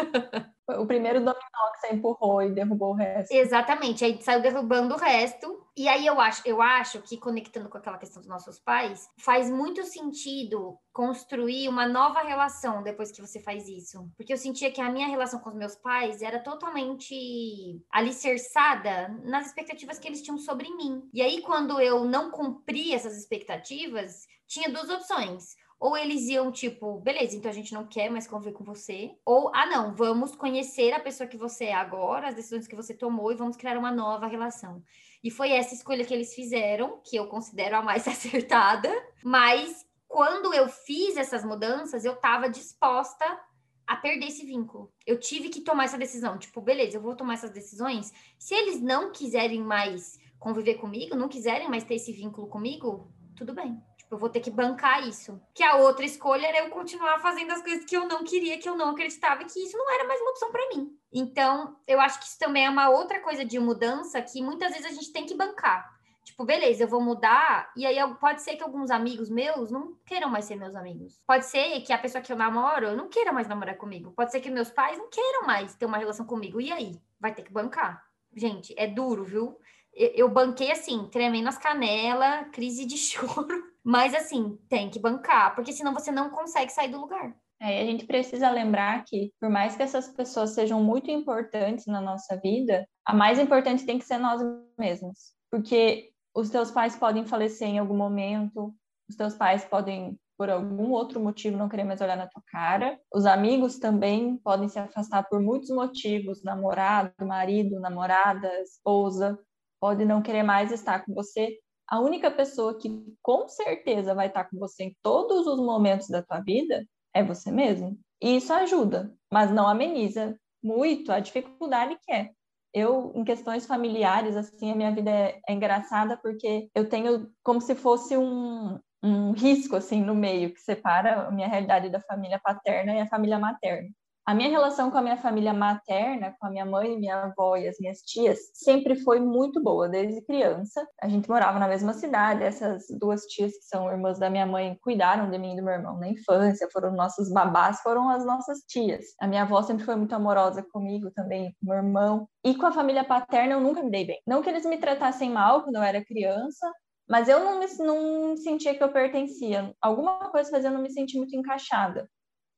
O primeiro dominó que você empurrou e derrubou o resto. Exatamente, aí saiu derrubando o resto. E aí eu acho, eu acho que conectando com aquela questão dos nossos pais, faz muito sentido construir uma nova relação depois que você faz isso. Porque eu sentia que a minha relação com os meus pais era totalmente alicerçada nas expectativas que eles tinham sobre mim. E aí quando eu não cumpri essas expectativas, tinha duas opções ou eles iam, tipo, beleza, então a gente não quer mais conviver com você. Ou, ah, não, vamos conhecer a pessoa que você é agora, as decisões que você tomou e vamos criar uma nova relação. E foi essa escolha que eles fizeram, que eu considero a mais acertada. Mas quando eu fiz essas mudanças, eu estava disposta a perder esse vínculo. Eu tive que tomar essa decisão. Tipo, beleza, eu vou tomar essas decisões. Se eles não quiserem mais conviver comigo, não quiserem mais ter esse vínculo comigo, tudo bem. Tipo, eu vou ter que bancar isso. Que a outra escolha era eu continuar fazendo as coisas que eu não queria, que eu não acreditava, que isso não era mais uma opção para mim. Então, eu acho que isso também é uma outra coisa de mudança que muitas vezes a gente tem que bancar. Tipo, beleza, eu vou mudar, e aí pode ser que alguns amigos meus não queiram mais ser meus amigos. Pode ser que a pessoa que eu namoro não queira mais namorar comigo. Pode ser que meus pais não queiram mais ter uma relação comigo. E aí? Vai ter que bancar. Gente, é duro, viu? eu, eu banquei assim, tremendo as canelas, crise de choro. Mas assim, tem que bancar, porque senão você não consegue sair do lugar. É, a gente precisa lembrar que, por mais que essas pessoas sejam muito importantes na nossa vida, a mais importante tem que ser nós mesmos. Porque os teus pais podem falecer em algum momento, os teus pais podem, por algum outro motivo, não querer mais olhar na tua cara. Os amigos também podem se afastar por muitos motivos namorado, marido, namorada, esposa pode não querer mais estar com você. A única pessoa que com certeza vai estar com você em todos os momentos da tua vida é você mesmo. E isso ajuda, mas não ameniza muito a dificuldade que é. Eu, em questões familiares, assim, a minha vida é, é engraçada porque eu tenho como se fosse um, um risco, assim, no meio, que separa a minha realidade da família paterna e a família materna. A minha relação com a minha família materna, com a minha mãe, minha avó e as minhas tias, sempre foi muito boa, desde criança. A gente morava na mesma cidade, essas duas tias que são irmãs da minha mãe cuidaram de mim e do meu irmão na infância, foram nossos babás, foram as nossas tias. A minha avó sempre foi muito amorosa comigo também, com meu irmão. E com a família paterna eu nunca me dei bem. Não que eles me tratassem mal quando eu era criança, mas eu não, me, não sentia que eu pertencia. Alguma coisa fazia eu não me sentir muito encaixada.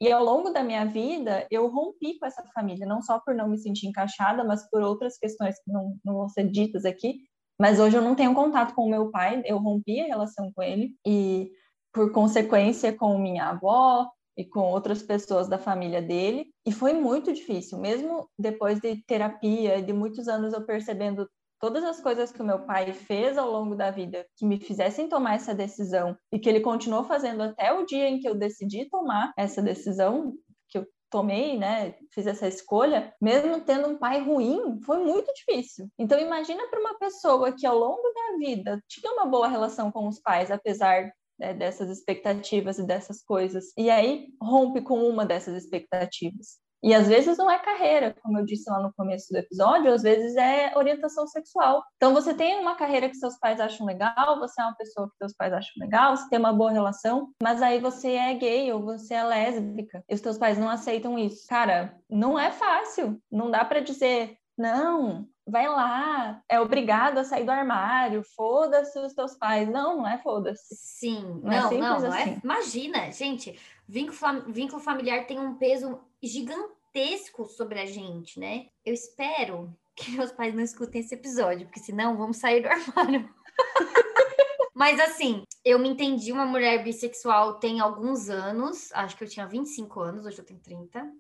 E ao longo da minha vida, eu rompi com essa família, não só por não me sentir encaixada, mas por outras questões que não, não vão ser ditas aqui. Mas hoje eu não tenho contato com o meu pai, eu rompi a relação com ele, e por consequência com minha avó e com outras pessoas da família dele. E foi muito difícil, mesmo depois de terapia, de muitos anos eu percebendo todas as coisas que o meu pai fez ao longo da vida que me fizessem tomar essa decisão e que ele continuou fazendo até o dia em que eu decidi tomar essa decisão que eu tomei, né, fiz essa escolha, mesmo tendo um pai ruim, foi muito difícil. Então imagina para uma pessoa que ao longo da vida tinha uma boa relação com os pais, apesar né, dessas expectativas e dessas coisas, e aí rompe com uma dessas expectativas. E às vezes não é carreira, como eu disse lá no começo do episódio, às vezes é orientação sexual. Então você tem uma carreira que seus pais acham legal, você é uma pessoa que seus pais acham legal, você tem uma boa relação, mas aí você é gay ou você é lésbica e os teus pais não aceitam isso. Cara, não é fácil. Não dá para dizer, não, vai lá, é obrigado a sair do armário, foda-se os teus pais. Não, não é foda-se. Sim, não, não, é não, não é assim. é. Imagina, gente, vínculo, vínculo familiar tem um peso gigantesco sobre a gente, né? Eu espero que meus pais não escutem esse episódio, porque senão vamos sair do armário. Mas assim, eu me entendi uma mulher bissexual tem alguns anos, acho que eu tinha 25 anos, hoje eu tenho 30.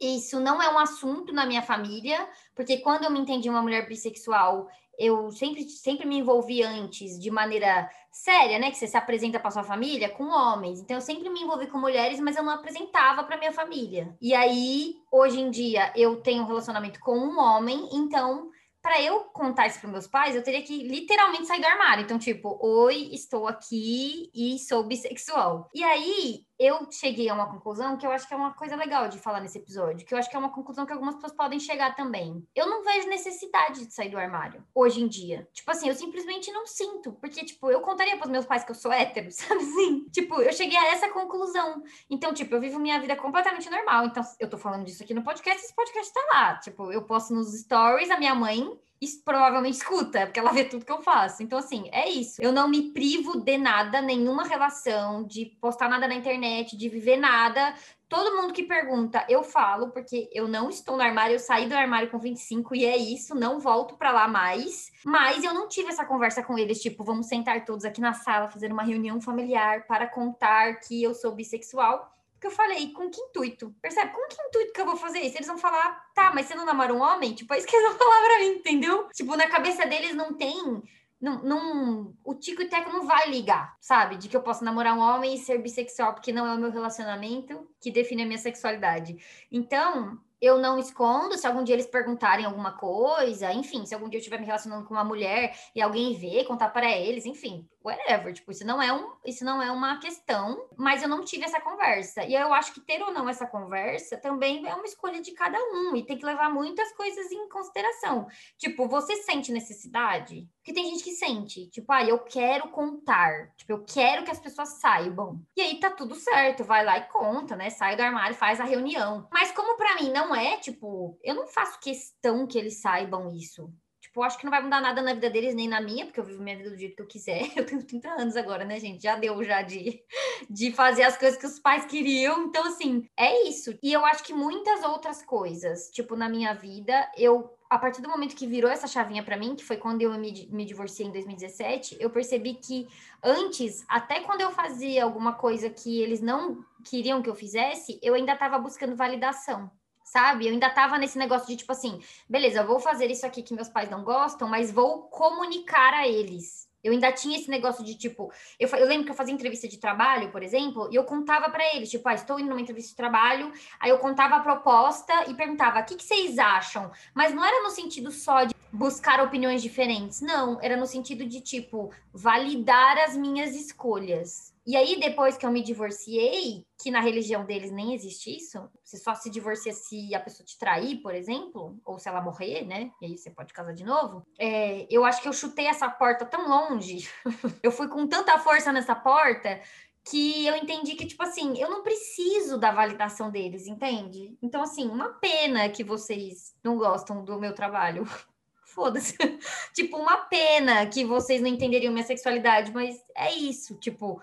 Isso não é um assunto na minha família, porque quando eu me entendi uma mulher bissexual, eu sempre, sempre me envolvi antes de maneira séria, né? Que você se apresenta para sua família com homens. Então eu sempre me envolvi com mulheres, mas eu não apresentava para minha família. E aí, hoje em dia, eu tenho um relacionamento com um homem, então para eu contar isso para meus pais, eu teria que literalmente sair do armário. Então, tipo, oi, estou aqui e sou bissexual. E aí, eu cheguei a uma conclusão que eu acho que é uma coisa legal de falar nesse episódio, que eu acho que é uma conclusão que algumas pessoas podem chegar também. Eu não vejo necessidade de sair do armário hoje em dia. Tipo assim, eu simplesmente não sinto, porque tipo, eu contaria para meus pais que eu sou hétero, sabe assim? Tipo, eu cheguei a essa conclusão. Então, tipo, eu vivo minha vida completamente normal. Então, eu tô falando disso aqui no podcast, esse podcast tá lá. Tipo, eu posto nos stories, a minha mãe provavelmente escuta, porque ela vê tudo que eu faço. Então, assim, é isso. Eu não me privo de nada, nenhuma relação, de postar nada na internet de viver nada. Todo mundo que pergunta, eu falo, porque eu não estou no armário, eu saí do armário com 25 e é isso, não volto para lá mais. Mas eu não tive essa conversa com eles, tipo, vamos sentar todos aqui na sala, fazer uma reunião familiar para contar que eu sou bissexual. Porque eu falei, com que intuito? Percebe? Com que intuito que eu vou fazer isso? Eles vão falar, tá, mas você não namora um homem? Tipo, é isso que eles vão falar pra mim, entendeu? Tipo, na cabeça deles não tem não, não, o Tico e Teco não vai ligar, sabe? De que eu posso namorar um homem e ser bissexual, porque não é o meu relacionamento que define a minha sexualidade. Então, eu não escondo, se algum dia eles perguntarem alguma coisa, enfim, se algum dia eu estiver me relacionando com uma mulher e alguém ver, contar para eles, enfim, whatever, tipo, isso não é um, isso não é uma questão, mas eu não tive essa conversa. E eu acho que ter ou não essa conversa também é uma escolha de cada um e tem que levar muitas coisas em consideração. Tipo, você sente necessidade? Porque tem gente que sente, tipo, ah, eu quero contar, tipo, eu quero que as pessoas saibam. E aí tá tudo certo, vai lá e conta, né? Sai do armário, faz a reunião. Mas como para mim não é, tipo, eu não faço questão que eles saibam isso. Tipo, acho que não vai mudar nada na vida deles, nem na minha, porque eu vivo minha vida do jeito que eu quiser. Eu tenho 30 anos agora, né, gente? Já deu já de, de fazer as coisas que os pais queriam. Então, assim, é isso. E eu acho que muitas outras coisas, tipo, na minha vida, eu a partir do momento que virou essa chavinha para mim, que foi quando eu me, me divorciei em 2017, eu percebi que antes, até quando eu fazia alguma coisa que eles não queriam que eu fizesse, eu ainda estava buscando validação sabe? Eu ainda tava nesse negócio de tipo assim, beleza, vou fazer isso aqui que meus pais não gostam, mas vou comunicar a eles. Eu ainda tinha esse negócio de tipo, eu, eu lembro que eu fazia entrevista de trabalho, por exemplo, e eu contava para eles, tipo, ah, estou indo numa entrevista de trabalho, aí eu contava a proposta e perguntava, o que, que vocês acham? Mas não era no sentido só de buscar opiniões diferentes, não, era no sentido de tipo, validar as minhas escolhas. E aí, depois que eu me divorciei, que na religião deles nem existe isso, você só se divorcia se a pessoa te trair, por exemplo, ou se ela morrer, né? E aí você pode casar de novo. É, eu acho que eu chutei essa porta tão longe, eu fui com tanta força nessa porta, que eu entendi que, tipo assim, eu não preciso da validação deles, entende? Então, assim, uma pena que vocês não gostam do meu trabalho. Foda-se. tipo, uma pena que vocês não entenderiam minha sexualidade, mas é isso, tipo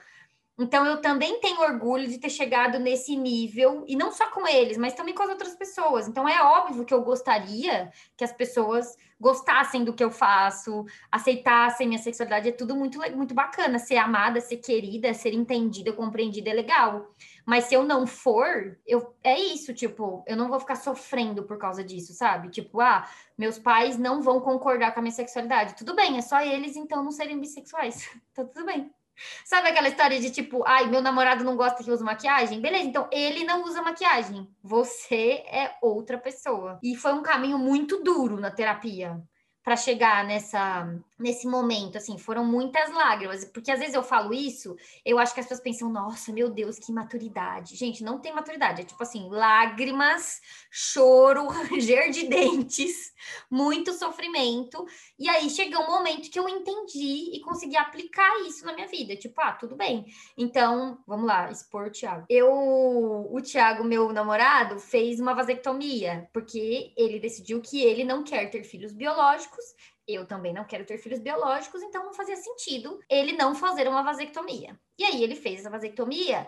então, eu também tenho orgulho de ter chegado nesse nível, e não só com eles, mas também com as outras pessoas. Então, é óbvio que eu gostaria que as pessoas gostassem do que eu faço, aceitassem minha sexualidade. É tudo muito, muito bacana. Ser amada, ser querida, ser entendida, compreendida é legal. Mas se eu não for, eu é isso, tipo, eu não vou ficar sofrendo por causa disso, sabe? Tipo, ah, meus pais não vão concordar com a minha sexualidade. Tudo bem, é só eles então não serem bissexuais. tá tudo bem. Sabe aquela história de tipo, ai, meu namorado não gosta que eu maquiagem? Beleza, então ele não usa maquiagem. Você é outra pessoa. E foi um caminho muito duro na terapia para chegar nessa nesse momento, assim, foram muitas lágrimas, porque às vezes eu falo isso, eu acho que as pessoas pensam, nossa, meu Deus, que maturidade. Gente, não tem maturidade, é tipo assim, lágrimas, choro, ranger de dentes, muito sofrimento. E aí chegou um momento que eu entendi e consegui aplicar isso na minha vida, tipo, ah, tudo bem. Então, vamos lá, expor o Thiago. Eu, o Thiago, meu namorado, fez uma vasectomia, porque ele decidiu que ele não quer ter filhos biológicos eu também não quero ter filhos biológicos, então não fazia sentido ele não fazer uma vasectomia. E aí ele fez essa vasectomia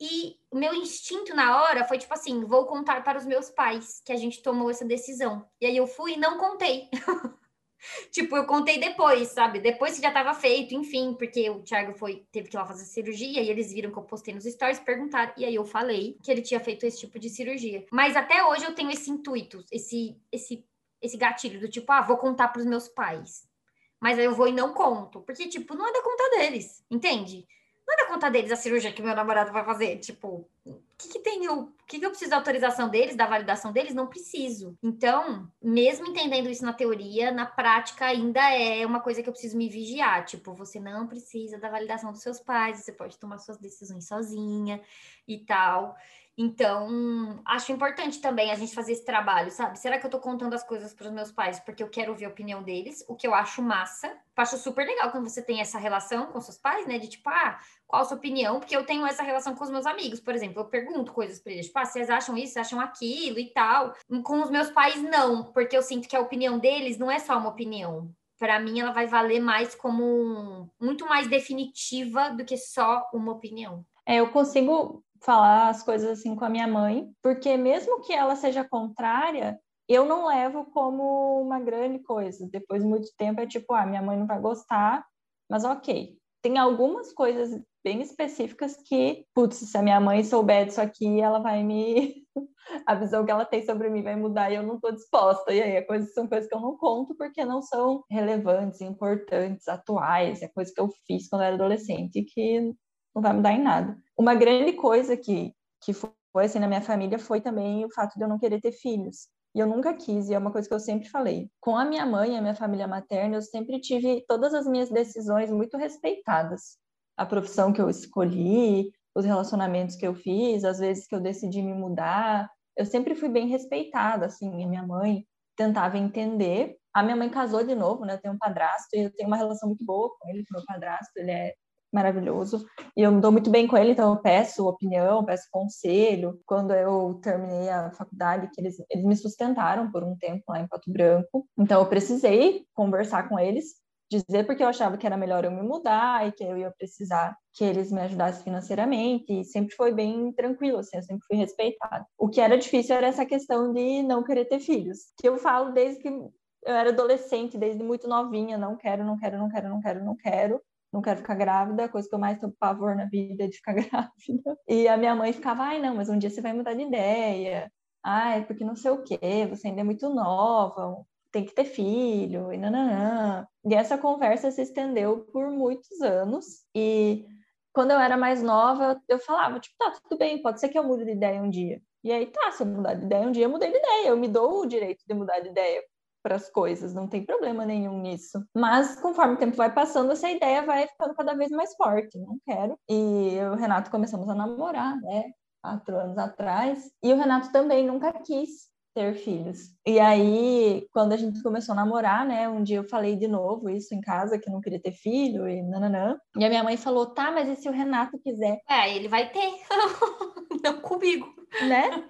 e o meu instinto na hora foi tipo assim: vou contar para os meus pais que a gente tomou essa decisão. E aí eu fui e não contei. tipo, eu contei depois, sabe? Depois que já estava feito, enfim, porque o Thiago foi, teve que ir lá fazer cirurgia e eles viram que eu postei nos stories, perguntaram, e aí eu falei que ele tinha feito esse tipo de cirurgia. Mas até hoje eu tenho esse intuito, esse, esse esse gatilho do tipo, ah, vou contar para os meus pais. Mas aí eu vou e não conto. Porque, tipo, não é da conta deles, entende? Não é da conta deles a cirurgia que meu namorado vai fazer. Tipo, o que, que tem. O que, que eu preciso da autorização deles, da validação deles? Não preciso. Então, mesmo entendendo isso na teoria, na prática ainda é uma coisa que eu preciso me vigiar. Tipo, você não precisa da validação dos seus pais, você pode tomar suas decisões sozinha e tal. Então, acho importante também a gente fazer esse trabalho, sabe? Será que eu tô contando as coisas para os meus pais porque eu quero ouvir a opinião deles? O que eu acho massa. Eu acho super legal quando você tem essa relação com seus pais, né? De tipo, ah, qual a sua opinião? Porque eu tenho essa relação com os meus amigos, por exemplo. Eu pergunto coisas para eles, tipo, ah, vocês acham isso, acham aquilo e tal. Com os meus pais, não, porque eu sinto que a opinião deles não é só uma opinião para mim ela vai valer mais como um, muito mais definitiva do que só uma opinião. É, eu consigo falar as coisas assim com a minha mãe, porque mesmo que ela seja contrária, eu não levo como uma grande coisa. Depois de muito tempo é tipo, ah, minha mãe não vai gostar, mas ok. Tem algumas coisas bem específicas que, putz, se a minha mãe souber disso aqui, ela vai me. a visão que ela tem sobre mim vai mudar e eu não estou disposta. E aí, é coisas, são coisas que eu não conto porque não são relevantes, importantes, atuais. É coisa que eu fiz quando eu era adolescente que não vai mudar em nada. Uma grande coisa que, que foi assim na minha família foi também o fato de eu não querer ter filhos. E eu nunca quis, e é uma coisa que eu sempre falei. Com a minha mãe a minha família materna, eu sempre tive todas as minhas decisões muito respeitadas. A profissão que eu escolhi, os relacionamentos que eu fiz, as vezes que eu decidi me mudar, eu sempre fui bem respeitada, assim, a minha mãe tentava entender. A minha mãe casou de novo, né? Eu tenho um padrasto e eu tenho uma relação muito boa com ele, com meu padrasto, ele é maravilhoso. E eu me dou muito bem com ele, então eu peço opinião, peço conselho. Quando eu terminei a faculdade, que eles, eles me sustentaram por um tempo lá em Pato Branco. Então eu precisei conversar com eles, dizer porque eu achava que era melhor eu me mudar e que eu ia precisar que eles me ajudassem financeiramente. E sempre foi bem tranquilo, assim, eu sempre fui respeitada. O que era difícil era essa questão de não querer ter filhos, que eu falo desde que eu era adolescente, desde muito novinha, não quero, não quero, não quero, não quero, não quero não quero ficar grávida, a coisa que eu mais tenho pavor na vida é de ficar grávida. E a minha mãe ficava, ai, não, mas um dia você vai mudar de ideia. Ai, porque não sei o quê, você ainda é muito nova, tem que ter filho, e nananã. E essa conversa se estendeu por muitos anos. E quando eu era mais nova, eu falava, tipo, tá, tudo bem, pode ser que eu mude de ideia um dia. E aí, tá, se eu mudar de ideia um dia, eu mudei de ideia. Eu me dou o direito de mudar de ideia para as coisas, não tem problema nenhum nisso. Mas conforme o tempo vai passando, essa ideia vai ficando cada vez mais forte. Não quero. E eu e o Renato começamos a namorar, né? Quatro anos atrás. E o Renato também nunca quis ter filhos. E aí, quando a gente começou a namorar, né, um dia eu falei de novo isso em casa, que não queria ter filho e nananã. E a minha mãe falou: tá, mas e se o Renato quiser? É, ele vai ter. não comigo. Né?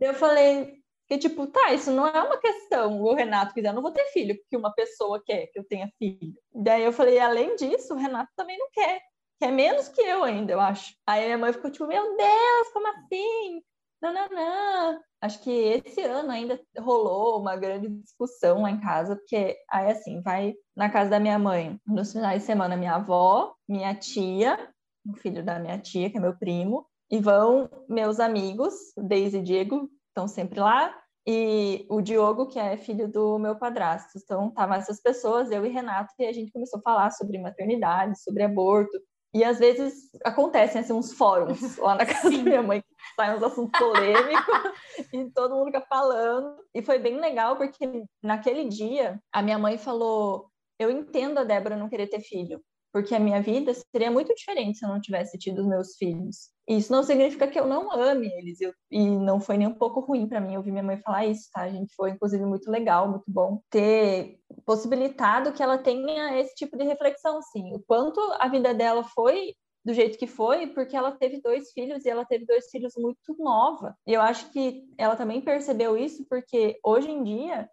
eu falei, porque, tipo, tá, isso não é uma questão. O Renato quiser, eu não vou ter filho, porque uma pessoa quer que eu tenha filho. Daí eu falei, além disso, o Renato também não quer. Quer menos que eu ainda, eu acho. Aí minha mãe ficou tipo, meu Deus, como assim? Não, não, não. Acho que esse ano ainda rolou uma grande discussão lá em casa, porque aí assim, vai na casa da minha mãe, nos finais de semana, minha avó, minha tia, o filho da minha tia, que é meu primo, e vão meus amigos, Deise e Diego, estão sempre lá, e o Diogo, que é filho do meu padrasto. Então, estavam essas pessoas, eu e Renato, e a gente começou a falar sobre maternidade, sobre aborto. E às vezes acontecem assim, uns fóruns lá na casa da minha mãe, que saem uns assuntos polêmicos e todo mundo fica falando. E foi bem legal, porque naquele dia a minha mãe falou: Eu entendo a Débora não querer ter filho, porque a minha vida seria muito diferente se eu não tivesse tido os meus filhos. Isso não significa que eu não ame eles, eu, e não foi nem um pouco ruim para mim ouvir minha mãe falar isso, tá? A gente foi, inclusive, muito legal, muito bom ter possibilitado que ela tenha esse tipo de reflexão, assim, o quanto a vida dela foi do jeito que foi, porque ela teve dois filhos e ela teve dois filhos muito nova. E eu acho que ela também percebeu isso porque hoje em dia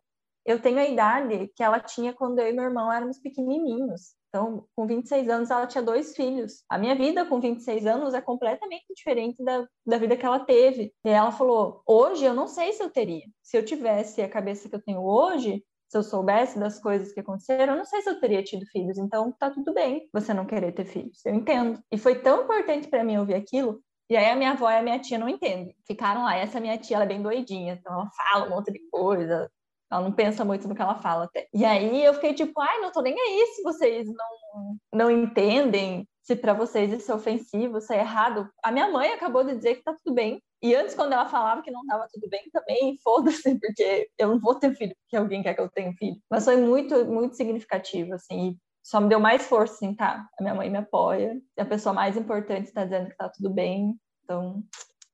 eu tenho a idade que ela tinha quando eu e meu irmão éramos pequenininhos. Então, com 26 anos, ela tinha dois filhos. A minha vida com 26 anos é completamente diferente da, da vida que ela teve. E ela falou: hoje eu não sei se eu teria. Se eu tivesse a cabeça que eu tenho hoje, se eu soubesse das coisas que aconteceram, eu não sei se eu teria tido filhos. Então, tá tudo bem você não querer ter filhos. Eu entendo. E foi tão importante para mim ouvir aquilo. E aí a minha avó e a minha tia não entendem. Ficaram lá. Essa minha tia, ela é bem doidinha. Então, ela fala um monte de coisa ela não pensa muito no que ela fala até. E aí eu fiquei tipo, ai, não tô nem aí se vocês não, não entendem, se para vocês isso é ofensivo, se é errado. A minha mãe acabou de dizer que tá tudo bem. E antes, quando ela falava que não tava tudo bem também, foda-se, porque eu não vou ter filho porque alguém quer que eu tenha filho. Mas foi muito, muito significativo, assim. Só me deu mais força, assim, tá? A minha mãe me apoia. E a pessoa mais importante está dizendo que tá tudo bem. Então,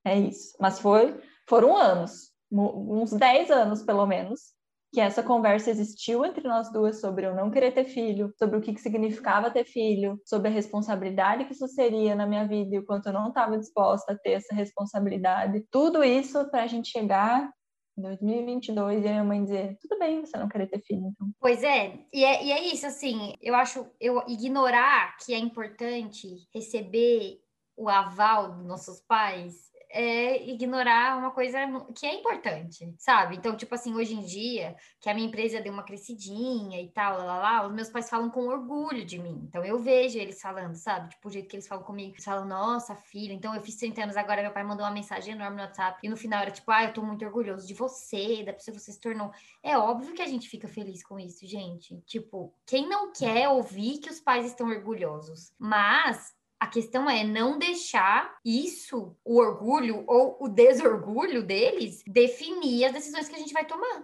é isso. Mas foi, foram anos, uns 10 anos pelo menos, que essa conversa existiu entre nós duas sobre eu não querer ter filho, sobre o que, que significava ter filho, sobre a responsabilidade que isso seria na minha vida e o quanto eu não estava disposta a ter essa responsabilidade. Tudo isso para a gente chegar em 2022 e a minha mãe dizer, tudo bem você não querer ter filho, então. Pois é, e é, e é isso, assim, eu acho, eu ignorar que é importante receber o aval dos nossos pais é ignorar uma coisa que é importante, sabe? Então, tipo assim, hoje em dia, que a minha empresa deu uma crescidinha e tal, lá, lá, lá, os meus pais falam com orgulho de mim. Então, eu vejo eles falando, sabe? Tipo, o jeito que eles falam comigo. Eles falam, nossa, filha. Então, eu fiz 30 anos agora, meu pai mandou uma mensagem enorme no WhatsApp. E no final era tipo, ah, eu tô muito orgulhoso de você, da pessoa que você se tornou. É óbvio que a gente fica feliz com isso, gente. Tipo, quem não quer ouvir que os pais estão orgulhosos? Mas a questão é não deixar isso, o orgulho ou o desorgulho deles, definir as decisões que a gente vai tomar.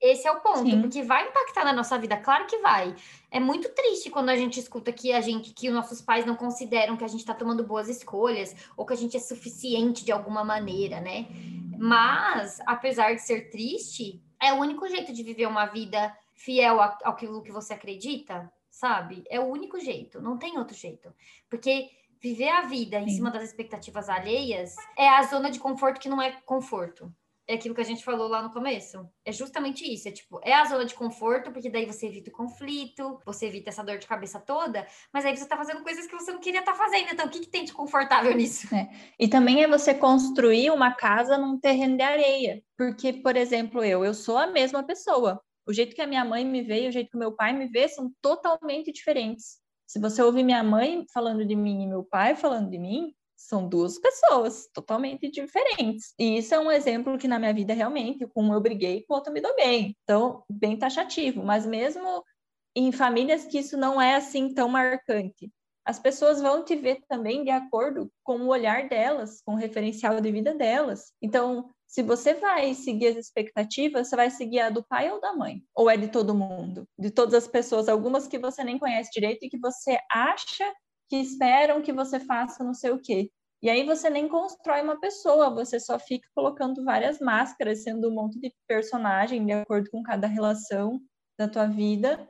Esse é o ponto, Sim. porque vai impactar na nossa vida, claro que vai. É muito triste quando a gente escuta que a gente, que os nossos pais não consideram que a gente está tomando boas escolhas ou que a gente é suficiente de alguma maneira, né? Mas, apesar de ser triste, é o único jeito de viver uma vida fiel àquilo que você acredita, sabe? É o único jeito, não tem outro jeito. Porque viver a vida em Sim. cima das expectativas alheias é a zona de conforto que não é conforto é aquilo que a gente falou lá no começo. É justamente isso. É tipo, é a zona de conforto, porque daí você evita o conflito, você evita essa dor de cabeça toda, mas aí você tá fazendo coisas que você não queria estar tá fazendo. Então, o que, que tem de confortável nisso? É. E também é você construir uma casa num terreno de areia. Porque, por exemplo, eu, eu sou a mesma pessoa. O jeito que a minha mãe me vê e o jeito que o meu pai me vê são totalmente diferentes. Se você ouvir minha mãe falando de mim e meu pai falando de mim, são duas pessoas totalmente diferentes. E isso é um exemplo que na minha vida realmente, com eu briguei, com o outro me dou bem. Então, bem taxativo. Mas mesmo em famílias que isso não é assim tão marcante, as pessoas vão te ver também de acordo com o olhar delas, com o referencial de vida delas. Então, se você vai seguir as expectativas, você vai seguir a do pai ou da mãe? Ou é de todo mundo? De todas as pessoas, algumas que você nem conhece direito e que você acha que esperam que você faça não sei o quê. E aí você nem constrói uma pessoa, você só fica colocando várias máscaras, sendo um monte de personagem de acordo com cada relação da tua vida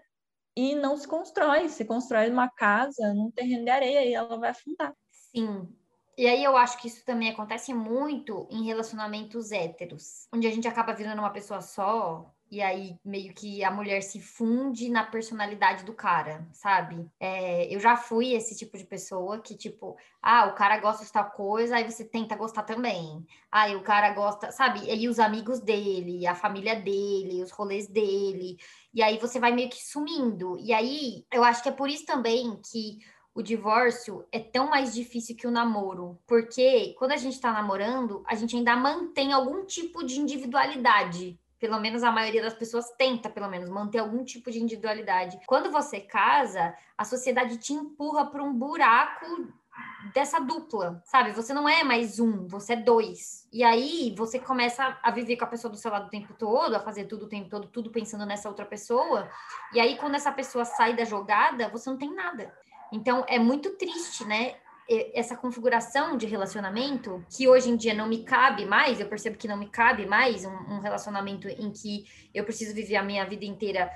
e não se constrói. Se constrói uma casa num terreno de areia e ela vai afundar. Sim. E aí eu acho que isso também acontece muito em relacionamentos héteros, onde a gente acaba virando uma pessoa só e aí meio que a mulher se funde na personalidade do cara, sabe? É, eu já fui esse tipo de pessoa que, tipo, ah, o cara gosta de tal coisa, aí você tenta gostar também. Aí o cara gosta, sabe? E os amigos dele, a família dele, os rolês dele. E aí você vai meio que sumindo. E aí eu acho que é por isso também que o divórcio é tão mais difícil que o namoro, porque quando a gente tá namorando, a gente ainda mantém algum tipo de individualidade pelo menos a maioria das pessoas tenta, pelo menos, manter algum tipo de individualidade. Quando você casa, a sociedade te empurra para um buraco dessa dupla, sabe? Você não é mais um, você é dois. E aí você começa a viver com a pessoa do seu lado o tempo todo, a fazer tudo o tempo todo, tudo pensando nessa outra pessoa. E aí quando essa pessoa sai da jogada, você não tem nada. Então é muito triste, né? essa configuração de relacionamento que hoje em dia não me cabe mais, eu percebo que não me cabe mais um, um, relacionamento em que eu preciso viver a minha vida inteira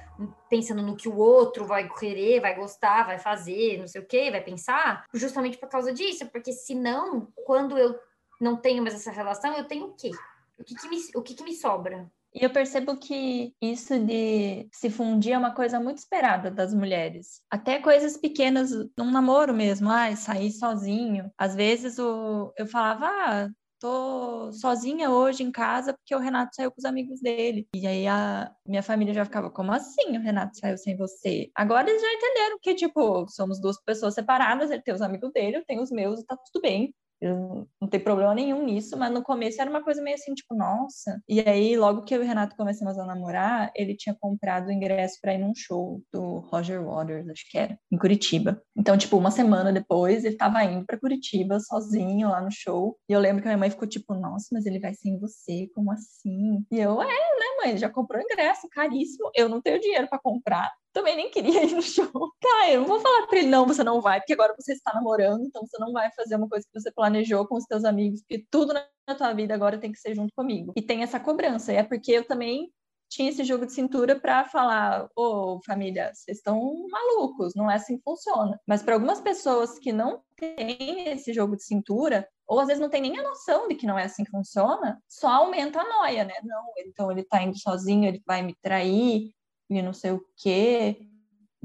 pensando no que o outro vai querer, vai gostar, vai fazer, não sei o que, vai pensar, justamente por causa disso, porque senão, quando eu não tenho mais essa relação, eu tenho o quê? O que, que me, o que, que me sobra? E eu percebo que isso de se fundir é uma coisa muito esperada das mulheres. Até coisas pequenas, num namoro mesmo, ah, sair sozinho. Às vezes o, eu falava, ah, tô sozinha hoje em casa porque o Renato saiu com os amigos dele. E aí a minha família já ficava, como assim o Renato saiu sem você? Agora eles já entenderam que, tipo, somos duas pessoas separadas, ele tem os amigos dele, eu tenho os meus tá tudo bem. Eu não tem problema nenhum nisso, mas no começo era uma coisa meio assim, tipo, nossa. E aí, logo que eu e o Renato começamos a namorar, ele tinha comprado o ingresso para ir num show do Roger Waters, acho que era, em Curitiba. Então, tipo, uma semana depois, ele tava indo para Curitiba sozinho lá no show. E eu lembro que a minha mãe ficou tipo, nossa, mas ele vai sem você, como assim? E eu, é, né, ele já comprou ingresso, caríssimo. Eu não tenho dinheiro para comprar também nem queria ir no show. Cara, eu não vou falar pra ele, não, você não vai, porque agora você está namorando, então você não vai fazer uma coisa que você planejou com os seus amigos, porque tudo na tua vida agora tem que ser junto comigo. E tem essa cobrança, e é porque eu também tinha esse jogo de cintura para falar, ô oh, família, vocês estão malucos, não é assim que funciona. Mas para algumas pessoas que não têm esse jogo de cintura, ou às vezes não tem nem a noção de que não é assim que funciona, só aumenta a noia, né? Não, então ele tá indo sozinho, ele vai me trair, e não sei o quê,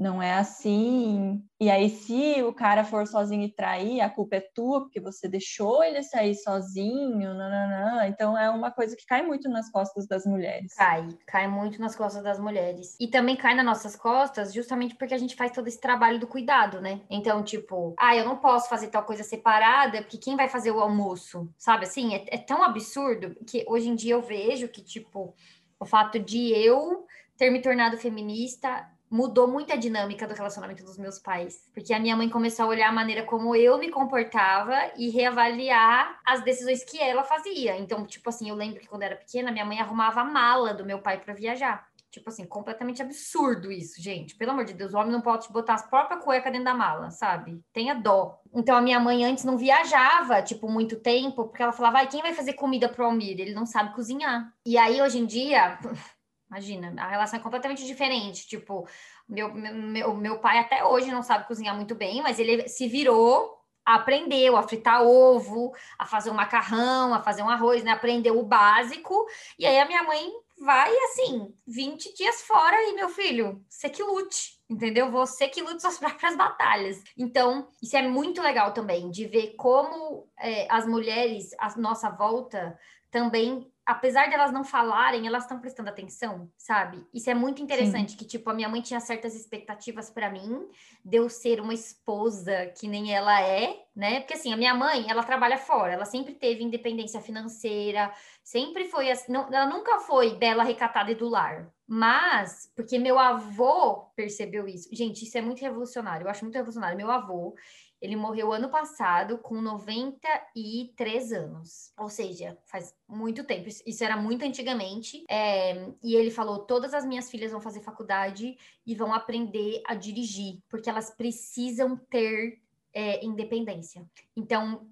não é assim. E aí, se o cara for sozinho e trair, a culpa é tua, porque você deixou ele sair sozinho, nananã. Então, é uma coisa que cai muito nas costas das mulheres. Cai, cai muito nas costas das mulheres. E também cai nas nossas costas, justamente porque a gente faz todo esse trabalho do cuidado, né? Então, tipo, ah, eu não posso fazer tal coisa separada, porque quem vai fazer o almoço? Sabe assim? É, é tão absurdo que hoje em dia eu vejo que, tipo, o fato de eu ter me tornado feminista mudou muito a dinâmica do relacionamento dos meus pais, porque a minha mãe começou a olhar a maneira como eu me comportava e reavaliar as decisões que ela fazia. Então, tipo assim, eu lembro que quando era pequena, minha mãe arrumava a mala do meu pai para viajar. Tipo assim, completamente absurdo isso, gente. Pelo amor de Deus, o homem não pode botar as próprias cuecas dentro da mala, sabe? Tenha dó. Então a minha mãe antes não viajava, tipo, muito tempo, porque ela falava, vai, quem vai fazer comida pro Almir? Ele não sabe cozinhar. E aí, hoje em dia, Imagina, a relação é completamente diferente. Tipo, meu, meu, meu pai até hoje não sabe cozinhar muito bem, mas ele se virou, aprendeu a fritar ovo, a fazer um macarrão, a fazer um arroz, né? Aprendeu o básico. E aí a minha mãe vai assim, 20 dias fora e meu filho, você que lute, entendeu? Você que lute suas próprias batalhas. Então, isso é muito legal também, de ver como é, as mulheres, à nossa volta, também apesar de elas não falarem, elas estão prestando atenção, sabe? Isso é muito interessante, Sim. que, tipo, a minha mãe tinha certas expectativas para mim, de eu ser uma esposa que nem ela é, né? Porque, assim, a minha mãe, ela trabalha fora, ela sempre teve independência financeira, sempre foi assim, não, ela nunca foi bela, recatada e do lar. Mas, porque meu avô percebeu isso. Gente, isso é muito revolucionário, eu acho muito revolucionário. Meu avô, ele morreu ano passado com 93 anos. Ou seja, faz muito tempo. Isso era muito antigamente. É, e ele falou: todas as minhas filhas vão fazer faculdade e vão aprender a dirigir, porque elas precisam ter é, independência. Então,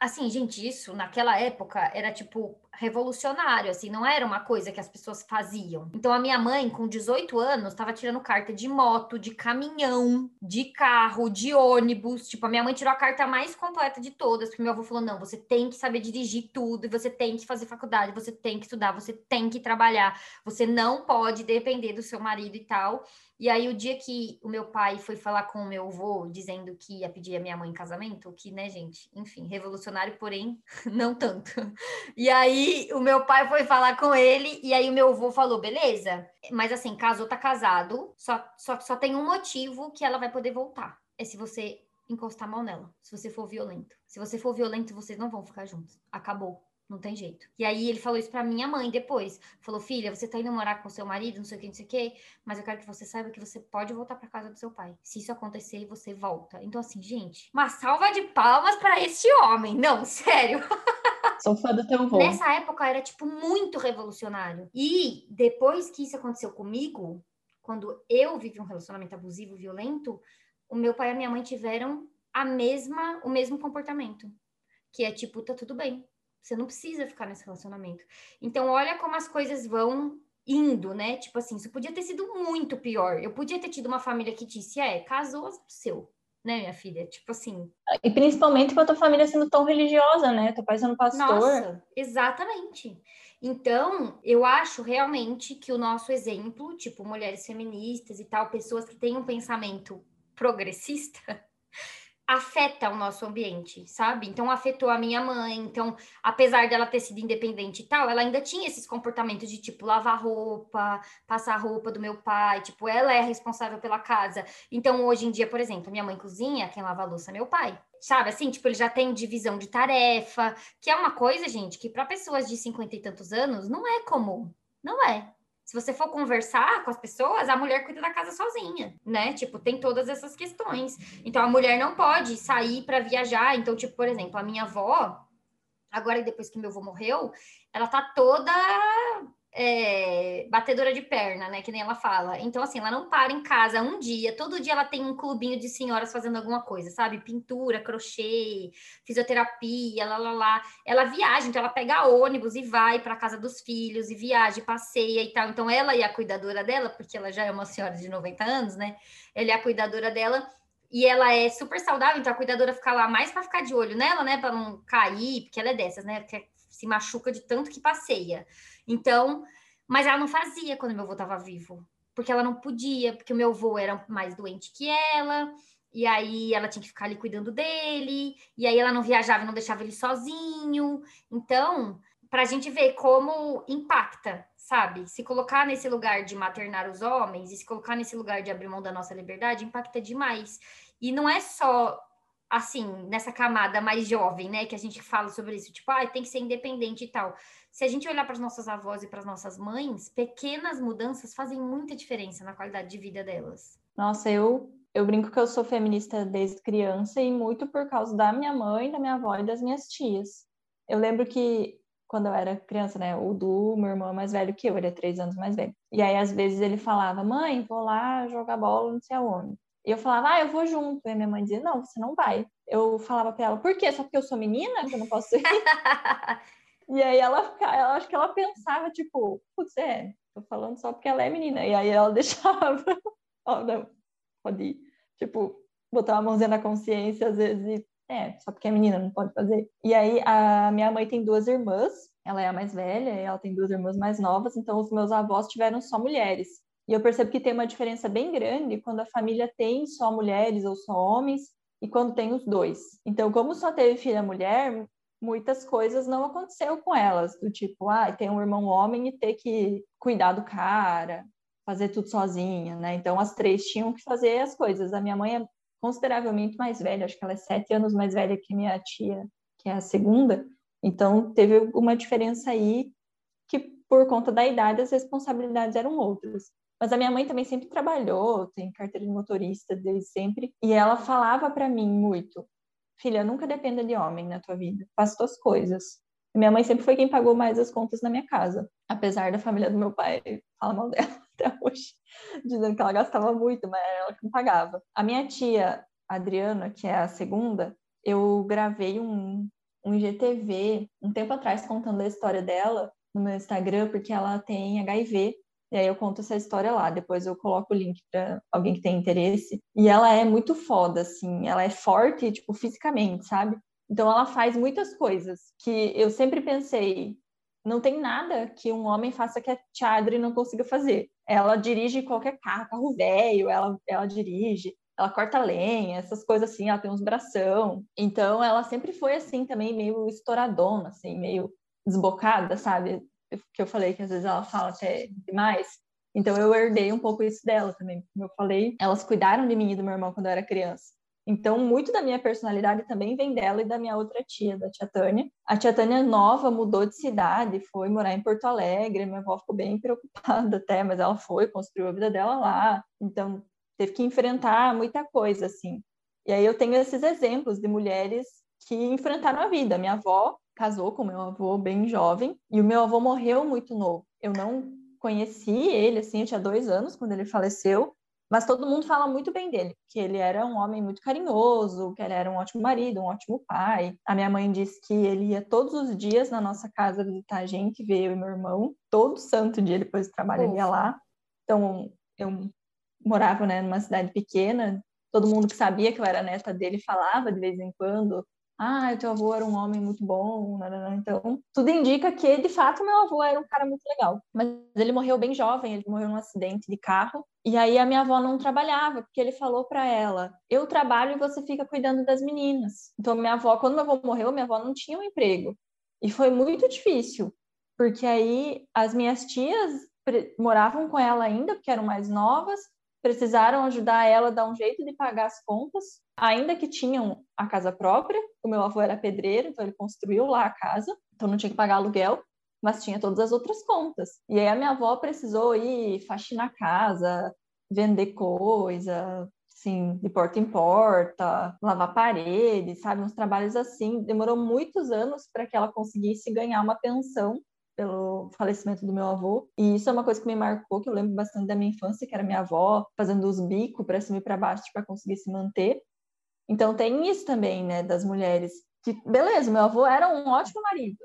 assim, gente, isso naquela época era tipo revolucionário, assim, não era uma coisa que as pessoas faziam. Então a minha mãe, com 18 anos, estava tirando carta de moto, de caminhão, de carro, de ônibus. Tipo, a minha mãe tirou a carta mais completa de todas, porque meu avô falou: "Não, você tem que saber dirigir tudo, você tem que fazer faculdade, você tem que estudar, você tem que trabalhar, você não pode depender do seu marido e tal". E aí, o dia que o meu pai foi falar com o meu avô, dizendo que ia pedir a minha mãe em casamento, que, né, gente, enfim, revolucionário, porém, não tanto. E aí, o meu pai foi falar com ele, e aí o meu avô falou, beleza, mas assim, casou, tá casado, só, só, só tem um motivo que ela vai poder voltar. É se você encostar mão nela, se você for violento. Se você for violento, vocês não vão ficar juntos. Acabou. Não tem jeito. E aí ele falou isso pra minha mãe depois. Falou, filha, você tá indo morar com seu marido, não sei o que, não sei o que, mas eu quero que você saiba que você pode voltar para casa do seu pai. Se isso acontecer, você volta. Então, assim, gente, uma salva de palmas para este homem. Não, sério. Sou fã do teu avô. Nessa época era, tipo, muito revolucionário. E depois que isso aconteceu comigo, quando eu vivi um relacionamento abusivo, violento, o meu pai e a minha mãe tiveram a mesma, o mesmo comportamento. Que é tipo, tá tudo bem você não precisa ficar nesse relacionamento. Então, olha como as coisas vão indo, né? Tipo assim, isso podia ter sido muito pior. Eu podia ter tido uma família que disse, é, casou seu, né, minha filha? Tipo assim. E principalmente com a tua família sendo tão religiosa, né? Teu pai sendo pastor. Nossa, exatamente. Então, eu acho realmente que o nosso exemplo, tipo, mulheres feministas e tal, pessoas que têm um pensamento progressista, afeta o nosso ambiente, sabe? Então afetou a minha mãe. Então, apesar dela ter sido independente e tal, ela ainda tinha esses comportamentos de tipo lavar roupa, passar roupa do meu pai, tipo, ela é responsável pela casa. Então, hoje em dia, por exemplo, minha mãe cozinha, quem lava a louça é meu pai. Sabe assim, tipo, ele já tem divisão de tarefa, que é uma coisa, gente, que para pessoas de cinquenta e tantos anos não é comum. Não é. Se você for conversar com as pessoas, a mulher cuida da casa sozinha, né? Tipo, tem todas essas questões. Então, a mulher não pode sair para viajar. Então, tipo, por exemplo, a minha avó, agora depois que meu avô morreu, ela tá toda é, batedora de perna, né? Que nem ela fala. Então, assim, ela não para em casa um dia, todo dia ela tem um clubinho de senhoras fazendo alguma coisa, sabe? Pintura, crochê, fisioterapia, lá, lá, lá. Ela viaja, então ela pega ônibus e vai para casa dos filhos, e viaja, e passeia e tal. Então, ela e a cuidadora dela, porque ela já é uma senhora de 90 anos, né? Ela é a cuidadora dela. E ela é super saudável, então a cuidadora fica lá mais para ficar de olho nela, né? Para não cair, porque ela é dessas, né? Que se machuca de tanto que passeia. Então, mas ela não fazia quando meu avô estava vivo, porque ela não podia, porque o meu avô era mais doente que ela, e aí ela tinha que ficar ali cuidando dele, e aí ela não viajava, não deixava ele sozinho. Então, para a gente ver como impacta, sabe? Se colocar nesse lugar de maternar os homens e se colocar nesse lugar de abrir mão da nossa liberdade, impacta demais. E não é só assim, nessa camada mais jovem, né, que a gente fala sobre isso, tipo, ah, tem que ser independente e tal. Se a gente olhar para as nossas avós e para as nossas mães, pequenas mudanças fazem muita diferença na qualidade de vida delas. Nossa, eu eu brinco que eu sou feminista desde criança e muito por causa da minha mãe, da minha avó e das minhas tias. Eu lembro que quando eu era criança, né, o Du, meu irmão é mais velho que eu, ele é três anos mais velho. E aí, às vezes, ele falava, mãe, vou lá jogar bola, não sei aonde. E eu falava, ah, eu vou junto. E a minha mãe dizia, não, você não vai. Eu falava pra ela, por quê? Só porque eu sou menina que eu não posso ir? e aí ela, ela, acho que ela pensava, tipo, putz, é, tô falando só porque ela é menina. E aí ela deixava, ó, não, pode ir. Tipo, botar uma mãozinha na consciência, às vezes, e, é, só porque é menina, não pode fazer. E aí a minha mãe tem duas irmãs, ela é a mais velha, e ela tem duas irmãs mais novas, então os meus avós tiveram só mulheres. E eu percebo que tem uma diferença bem grande quando a família tem só mulheres ou só homens e quando tem os dois. Então, como só teve filha mulher, muitas coisas não aconteceu com elas, do tipo, ah, tem um irmão homem e ter que cuidar do cara, fazer tudo sozinha, né? Então as três tinham que fazer as coisas. A minha mãe é consideravelmente mais velha, acho que ela é sete anos mais velha que minha tia, que é a segunda. Então teve uma diferença aí que por conta da idade as responsabilidades eram outras. Mas a minha mãe também sempre trabalhou, tem carteira de motorista desde sempre, e ela falava para mim muito: filha, nunca dependa de homem na tua vida, faça tuas coisas. Minha mãe sempre foi quem pagou mais as contas na minha casa, apesar da família do meu pai falar mal dela até hoje, dizendo que ela gastava muito, mas era ela que não pagava. A minha tia, Adriana, que é a segunda, eu gravei um, um IGTV um tempo atrás contando a história dela no meu Instagram, porque ela tem HIV e aí eu conto essa história lá, depois eu coloco o link para alguém que tem interesse. E ela é muito foda, assim, ela é forte, tipo, fisicamente, sabe? Então ela faz muitas coisas que eu sempre pensei, não tem nada que um homem faça que a Chadri não consiga fazer. Ela dirige qualquer carro, carro velho, ela, ela dirige, ela corta lenha, essas coisas assim, ela tem uns bração. Então ela sempre foi assim também, meio estouradona, assim, meio desbocada, sabe? Que eu falei que às vezes ela fala até demais. Então eu herdei um pouco isso dela também. Como eu falei, elas cuidaram de mim e do meu irmão quando eu era criança. Então, muito da minha personalidade também vem dela e da minha outra tia, da tia Tânia. A tia Tânia nova mudou de cidade, foi morar em Porto Alegre. Minha avó ficou bem preocupada até, mas ela foi, construiu a vida dela lá. Então, teve que enfrentar muita coisa, assim. E aí eu tenho esses exemplos de mulheres que enfrentaram a vida. Minha avó casou com meu avô bem jovem e o meu avô morreu muito novo. Eu não conheci ele, assim, eu tinha dois anos quando ele faleceu, mas todo mundo fala muito bem dele, que ele era um homem muito carinhoso, que ele era um ótimo marido, um ótimo pai. A minha mãe disse que ele ia todos os dias na nossa casa visitar a gente, ver eu e meu irmão, todo santo dia depois do trabalho ele ia lá. Então, eu morava, né, numa cidade pequena, todo mundo que sabia que eu era neta dele falava de vez em quando ah, teu avô era um homem muito bom, então tudo indica que de fato meu avô era um cara muito legal. Mas ele morreu bem jovem, ele morreu num acidente de carro. E aí a minha avó não trabalhava, porque ele falou para ela: "Eu trabalho e você fica cuidando das meninas". Então minha avó, quando meu avô morreu, minha avó não tinha um emprego. E foi muito difícil, porque aí as minhas tias moravam com ela ainda, porque eram mais novas, precisaram ajudar ela a dar um jeito de pagar as contas, ainda que tinham a casa própria. O meu avô era pedreiro, então ele construiu lá a casa, então não tinha que pagar aluguel, mas tinha todas as outras contas. E aí a minha avó precisou ir faxinar a casa, vender coisa, assim, de porta em porta, lavar paredes, sabe, uns trabalhos assim. Demorou muitos anos para que ela conseguisse ganhar uma pensão pelo falecimento do meu avô. E isso é uma coisa que me marcou, que eu lembro bastante da minha infância, que era minha avó fazendo os bicos para cima e para baixo para conseguir se manter. Então tem isso também, né, das mulheres. Que beleza, meu avô era um ótimo marido.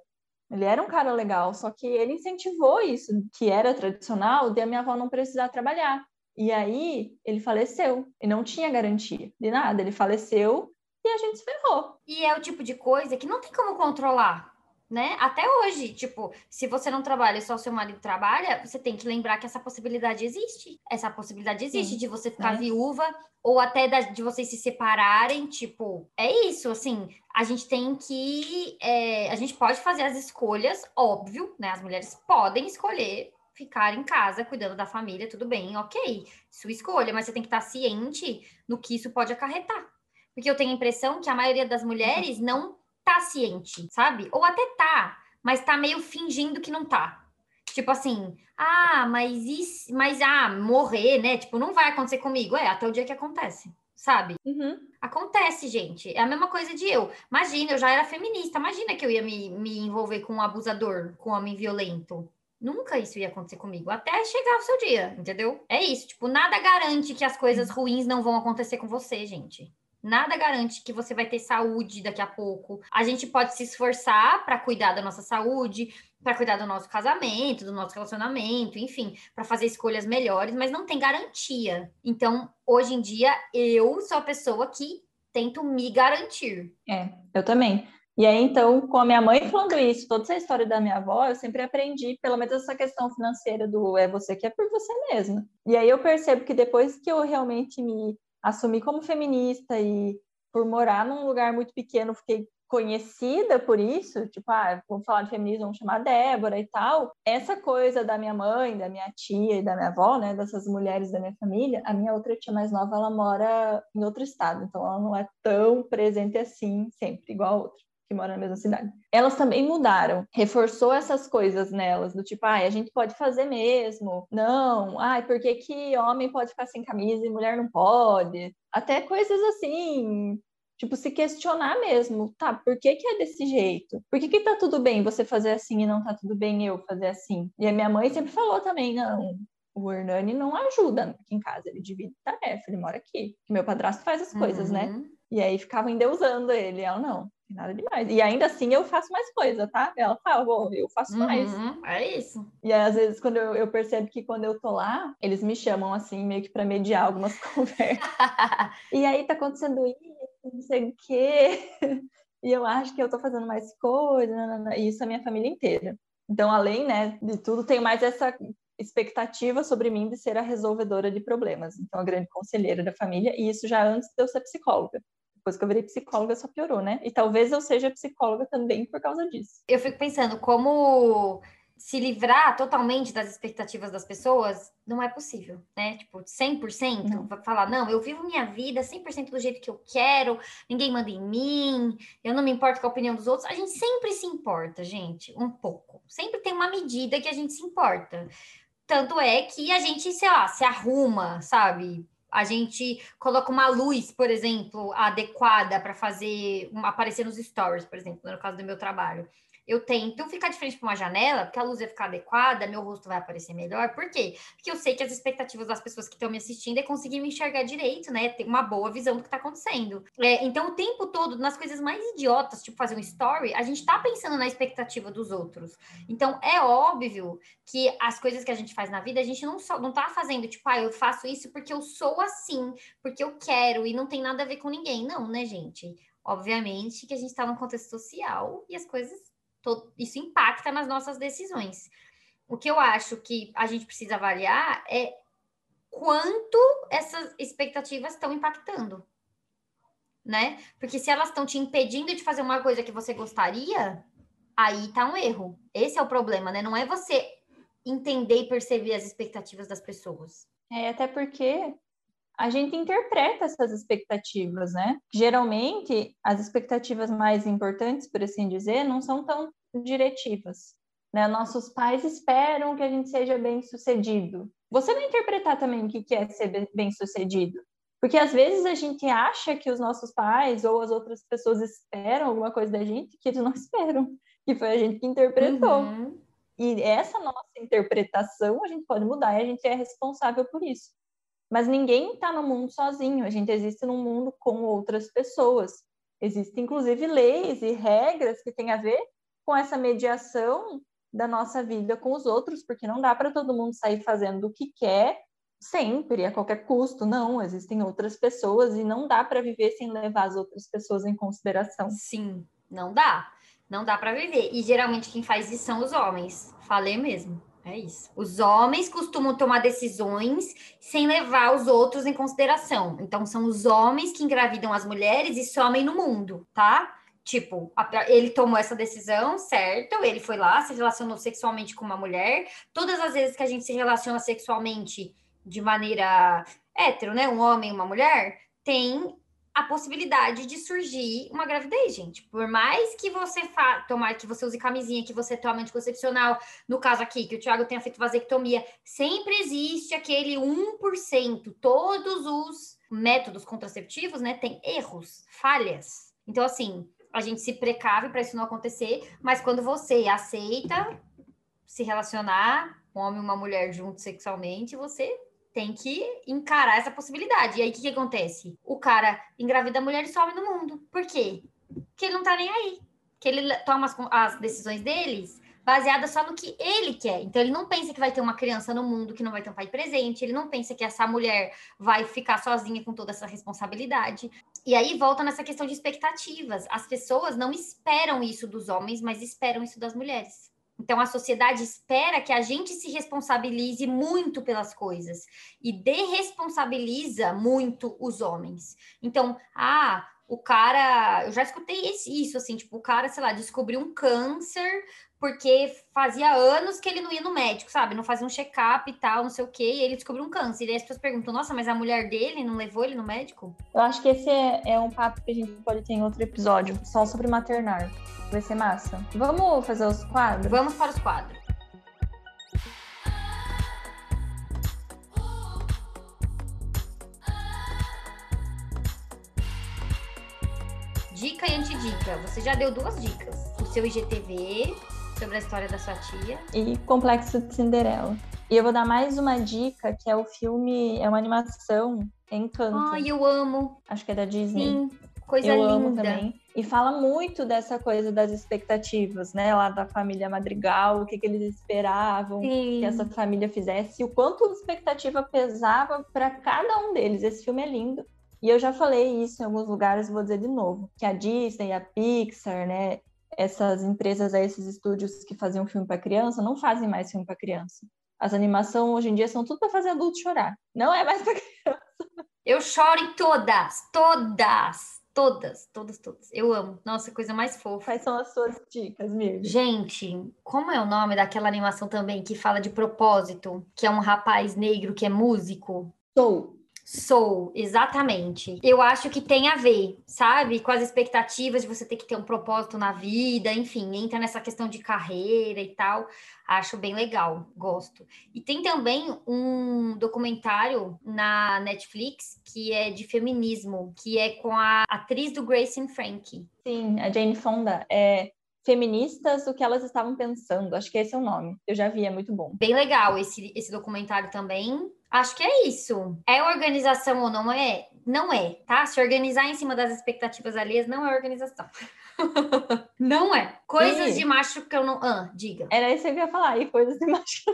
Ele era um cara legal, só que ele incentivou isso, que era tradicional, de a minha avó não precisar trabalhar. E aí ele faleceu e não tinha garantia de nada. Ele faleceu e a gente se ferrou. E é o tipo de coisa que não tem como controlar né? Até hoje, tipo, se você não trabalha e só seu marido trabalha, você tem que lembrar que essa possibilidade existe. Essa possibilidade existe Sim, de você ficar viúva ou até da, de vocês se separarem, tipo, é isso, assim, a gente tem que, é, a gente pode fazer as escolhas, óbvio, né? As mulheres podem escolher ficar em casa cuidando da família, tudo bem, ok, sua escolha, mas você tem que estar ciente no que isso pode acarretar. Porque eu tenho a impressão que a maioria das mulheres não tá ciente, sabe? Ou até tá, mas tá meio fingindo que não tá. Tipo assim, ah, mas isso, mas ah, morrer, né? Tipo, não vai acontecer comigo. É, até o dia que acontece, sabe? Uhum. Acontece, gente. É a mesma coisa de eu. Imagina, eu já era feminista. Imagina que eu ia me, me envolver com um abusador, com um homem violento. Nunca isso ia acontecer comigo, até chegar o seu dia, entendeu? É isso, tipo, nada garante que as coisas ruins não vão acontecer com você, gente. Nada garante que você vai ter saúde daqui a pouco. A gente pode se esforçar para cuidar da nossa saúde, para cuidar do nosso casamento, do nosso relacionamento, enfim, para fazer escolhas melhores, mas não tem garantia. Então, hoje em dia, eu sou a pessoa que tento me garantir. É, eu também. E aí, então, com a minha mãe falando isso, toda essa história da minha avó, eu sempre aprendi, pelo menos essa questão financeira do é você que é por você mesma. E aí eu percebo que depois que eu realmente me assumi como feminista e por morar num lugar muito pequeno, fiquei conhecida por isso, tipo, ah, vamos falar de feminismo, vamos chamar Débora e tal. Essa coisa da minha mãe, da minha tia e da minha avó, né, dessas mulheres da minha família, a minha outra tia mais nova, ela mora em outro estado, então ela não é tão presente assim sempre, igual a outra que mora na mesma cidade. Elas também mudaram, reforçou essas coisas nelas, do tipo, ai, a gente pode fazer mesmo, não, ai, por que, que homem pode ficar sem camisa e mulher não pode? Até coisas assim, tipo, se questionar mesmo, tá, por que que é desse jeito? Por que que tá tudo bem você fazer assim e não tá tudo bem eu fazer assim? E a minha mãe sempre falou também, não, o Hernani não ajuda aqui em casa, ele divide tarefa, ele mora aqui. Meu padrasto faz as coisas, né? uhum. né? E aí ficava endeusando ele, ela não nada demais. E ainda assim eu faço mais coisa, tá? Ela fala, bom, eu faço uhum, mais. É isso. E às vezes, quando eu, eu, percebo que quando eu tô lá, eles me chamam assim, meio que para mediar algumas conversas. e aí tá acontecendo isso, não sei o quê. E eu acho que eu tô fazendo mais coisa, e isso é a minha família inteira. Então, além, né, de tudo, tem mais essa expectativa sobre mim de ser a resolvedora de problemas. Então, a grande conselheira da família, e isso já antes de eu ser psicóloga depois que eu virei psicóloga só piorou, né? E talvez eu seja psicóloga também por causa disso. Eu fico pensando como se livrar totalmente das expectativas das pessoas não é possível, né? Tipo, 100%, não. falar, não, eu vivo minha vida 100% do jeito que eu quero, ninguém manda em mim, eu não me importo com a opinião dos outros. A gente sempre se importa, gente, um pouco. Sempre tem uma medida que a gente se importa. Tanto é que a gente, sei lá, se arruma, sabe? A gente coloca uma luz, por exemplo, adequada para fazer aparecer nos stories, por exemplo, no caso do meu trabalho eu tento ficar de frente para uma janela, porque a luz vai ficar adequada, meu rosto vai aparecer melhor. Por quê? Porque eu sei que as expectativas das pessoas que estão me assistindo é conseguir me enxergar direito, né? Ter uma boa visão do que está acontecendo. É, então, o tempo todo, nas coisas mais idiotas, tipo fazer um story, a gente está pensando na expectativa dos outros. Então, é óbvio que as coisas que a gente faz na vida, a gente não, só, não tá fazendo, tipo, ah, eu faço isso porque eu sou assim, porque eu quero, e não tem nada a ver com ninguém. Não, né, gente? Obviamente que a gente está num contexto social e as coisas isso impacta nas nossas decisões. O que eu acho que a gente precisa avaliar é quanto essas expectativas estão impactando, né? Porque se elas estão te impedindo de fazer uma coisa que você gostaria, aí tá um erro. Esse é o problema, né? Não é você entender e perceber as expectativas das pessoas. É, até porque a gente interpreta essas expectativas, né? Geralmente, as expectativas mais importantes, por assim dizer, não são tão diretivas. Né? Nossos pais esperam que a gente seja bem-sucedido. Você vai interpretar também o que é ser bem-sucedido. Porque às vezes a gente acha que os nossos pais ou as outras pessoas esperam alguma coisa da gente que eles não esperam, que foi a gente que interpretou. Uhum. E essa nossa interpretação a gente pode mudar e a gente é responsável por isso. Mas ninguém está no mundo sozinho, a gente existe num mundo com outras pessoas. Existem, inclusive, leis e regras que têm a ver com essa mediação da nossa vida com os outros, porque não dá para todo mundo sair fazendo o que quer sempre, a qualquer custo. Não, existem outras pessoas e não dá para viver sem levar as outras pessoas em consideração. Sim, não dá. Não dá para viver. E geralmente quem faz isso são os homens. Falei mesmo. É isso. Os homens costumam tomar decisões sem levar os outros em consideração. Então, são os homens que engravidam as mulheres e somem no mundo, tá? Tipo, ele tomou essa decisão, certo? Ele foi lá, se relacionou sexualmente com uma mulher. Todas as vezes que a gente se relaciona sexualmente de maneira hétero, né? Um homem e uma mulher, tem a possibilidade de surgir uma gravidez, gente. Por mais que você fa tomar, que você use camisinha, que você tome anticoncepcional, no caso aqui, que o Thiago tenha feito vasectomia, sempre existe aquele 1%. Todos os métodos contraceptivos, né, tem erros, falhas. Então, assim, a gente se precave para isso não acontecer, mas quando você aceita se relacionar, um homem e uma mulher juntos sexualmente, você tem que encarar essa possibilidade. E aí, o que, que acontece? O cara engravida a mulher e some no mundo. Por quê? Porque ele não tá nem aí. Que ele toma as, as decisões deles baseada só no que ele quer. Então ele não pensa que vai ter uma criança no mundo que não vai ter um pai presente, ele não pensa que essa mulher vai ficar sozinha com toda essa responsabilidade. E aí volta nessa questão de expectativas. As pessoas não esperam isso dos homens, mas esperam isso das mulheres. Então a sociedade espera que a gente se responsabilize muito pelas coisas e derresponsabiliza muito os homens. Então, ah, o cara, eu já escutei isso assim, tipo, o cara, sei lá, descobriu um câncer porque fazia anos que ele não ia no médico, sabe? Não fazia um check-up e tal, não sei o quê, e ele descobriu um câncer. E aí as pessoas perguntam, nossa, mas a mulher dele não levou ele no médico? Eu acho que esse é, é um papo que a gente pode ter em outro episódio, só sobre maternar. Vai ser massa. Vamos fazer os quadros? Vamos para os quadros. Dica e antidica. Você já deu duas dicas. O seu IGTV sobre a história da sua tia. E Complexo de Cinderela. E eu vou dar mais uma dica, que é o filme, é uma animação, Encanto. Ai, eu amo. Acho que é da Disney. Sim, coisa eu linda. amo também. E fala muito dessa coisa das expectativas, né? Lá da família Madrigal, o que, que eles esperavam Sim. que essa família fizesse, o quanto a expectativa pesava para cada um deles. Esse filme é lindo. E eu já falei isso em alguns lugares, vou dizer de novo, que a Disney, a Pixar, né, essas empresas, esses estúdios que faziam filme para criança, não fazem mais filme para criança. As animações hoje em dia são tudo para fazer adulto chorar. Não é mais para criança. Eu choro em todas, todas, todas, todas, todas. Eu amo. Nossa, coisa mais fofa. Quais são as suas dicas, Mirna? Gente, como é o nome daquela animação também que fala de propósito, que é um rapaz negro que é músico? Sou. Sou, exatamente. Eu acho que tem a ver, sabe? Com as expectativas de você ter que ter um propósito na vida, enfim, entra nessa questão de carreira e tal. Acho bem legal, gosto. E tem também um documentário na Netflix que é de feminismo, que é com a atriz do Grace and Frankie. Sim, a Jane Fonda. É Feministas, o que elas estavam pensando. Acho que esse é o nome. Eu já vi, é muito bom. Bem legal esse, esse documentário também. Acho que é isso. É organização ou não é? Não é, tá? Se organizar em cima das expectativas alheias não é organização. não é. Coisas Sim. de macho que eu não. Ah, diga. Era isso que eu ia falar, e coisas de macho.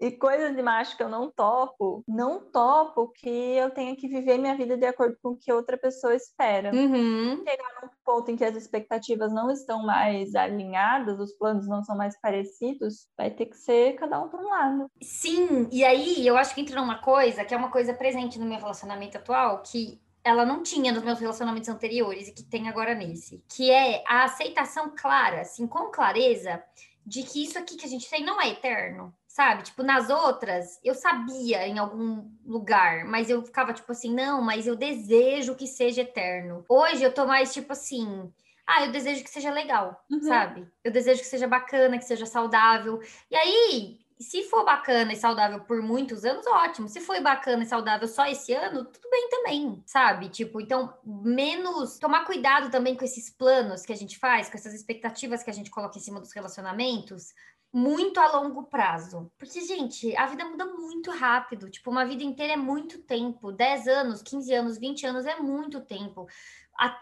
e coisas de macho que eu não topo, não topo que eu tenha que viver minha vida de acordo com o que outra pessoa espera. Uhum. Chegar num ponto em que as expectativas não estão mais alinhadas, os planos não são mais parecidos, vai ter que ser cada um para um lado. Sim, e aí eu acho que entra numa coisa que é uma coisa presente no meu relacionamento atual, que ela não tinha nos meus relacionamentos anteriores e que tem agora nesse, que é a aceitação clara, assim, com clareza, de que isso aqui que a gente tem não é eterno, sabe? Tipo, nas outras, eu sabia em algum lugar, mas eu ficava tipo assim, não, mas eu desejo que seja eterno. Hoje eu tô mais tipo assim, ah, eu desejo que seja legal, Uhum. sabe? Eu desejo que seja bacana, que seja saudável. E aí, se for bacana e saudável por muitos anos, ótimo. Se foi bacana e saudável só esse ano, tudo bem também, sabe? Tipo, então, menos tomar cuidado também com esses planos que a gente faz, com essas expectativas que a gente coloca em cima dos relacionamentos, muito a longo prazo. Porque, gente, a vida muda muito rápido. Tipo, uma vida inteira é muito tempo. 10 anos, 15 anos, 20 anos é muito tempo.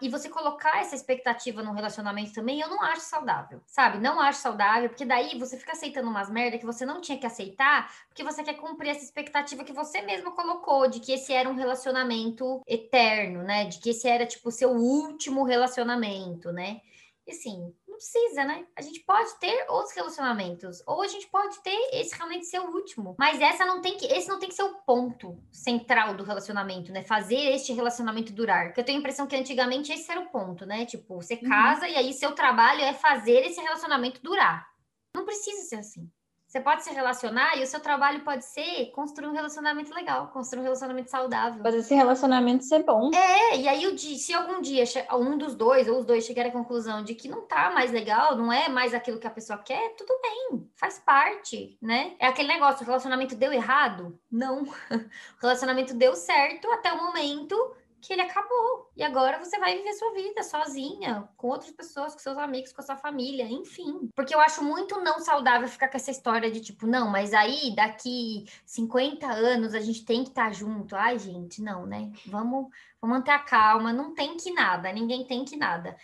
E você colocar essa expectativa num relacionamento também, eu não acho saudável, sabe? Não acho saudável, porque daí você fica aceitando umas merda que você não tinha que aceitar, porque você quer cumprir essa expectativa que você mesmo colocou, de que esse era um relacionamento eterno, né? De que esse era, tipo, o seu último relacionamento, né? E assim, não precisa, né? A gente pode ter outros relacionamentos, ou a gente pode ter esse realmente ser o último. Mas essa não tem que, esse não tem que ser o ponto central do relacionamento, né? Fazer este relacionamento durar. Porque eu tenho a impressão que antigamente esse era o ponto, né? Tipo, você casa e aí seu trabalho é fazer esse relacionamento durar. Não precisa ser assim. Você pode se relacionar e o seu trabalho pode ser construir um relacionamento legal, construir um relacionamento saudável. Fazer esse relacionamento ser bom. É, e aí se algum dia um dos dois ou os dois chegarem à conclusão de que não tá mais legal, não é mais aquilo que a pessoa quer, tudo bem, faz parte, né? É aquele negócio, o relacionamento deu errado? Não. O relacionamento deu certo até o momento que ele acabou. E agora você vai viver sua vida sozinha, com outras pessoas, com seus amigos, com a sua família, enfim. Porque eu acho muito não saudável ficar com essa história de tipo, não, mas aí daqui 50 anos a gente tem que estar tá junto. Ai, gente, não, né? Vamos, vamos manter a calma, não tem que nada, ninguém tem que nada.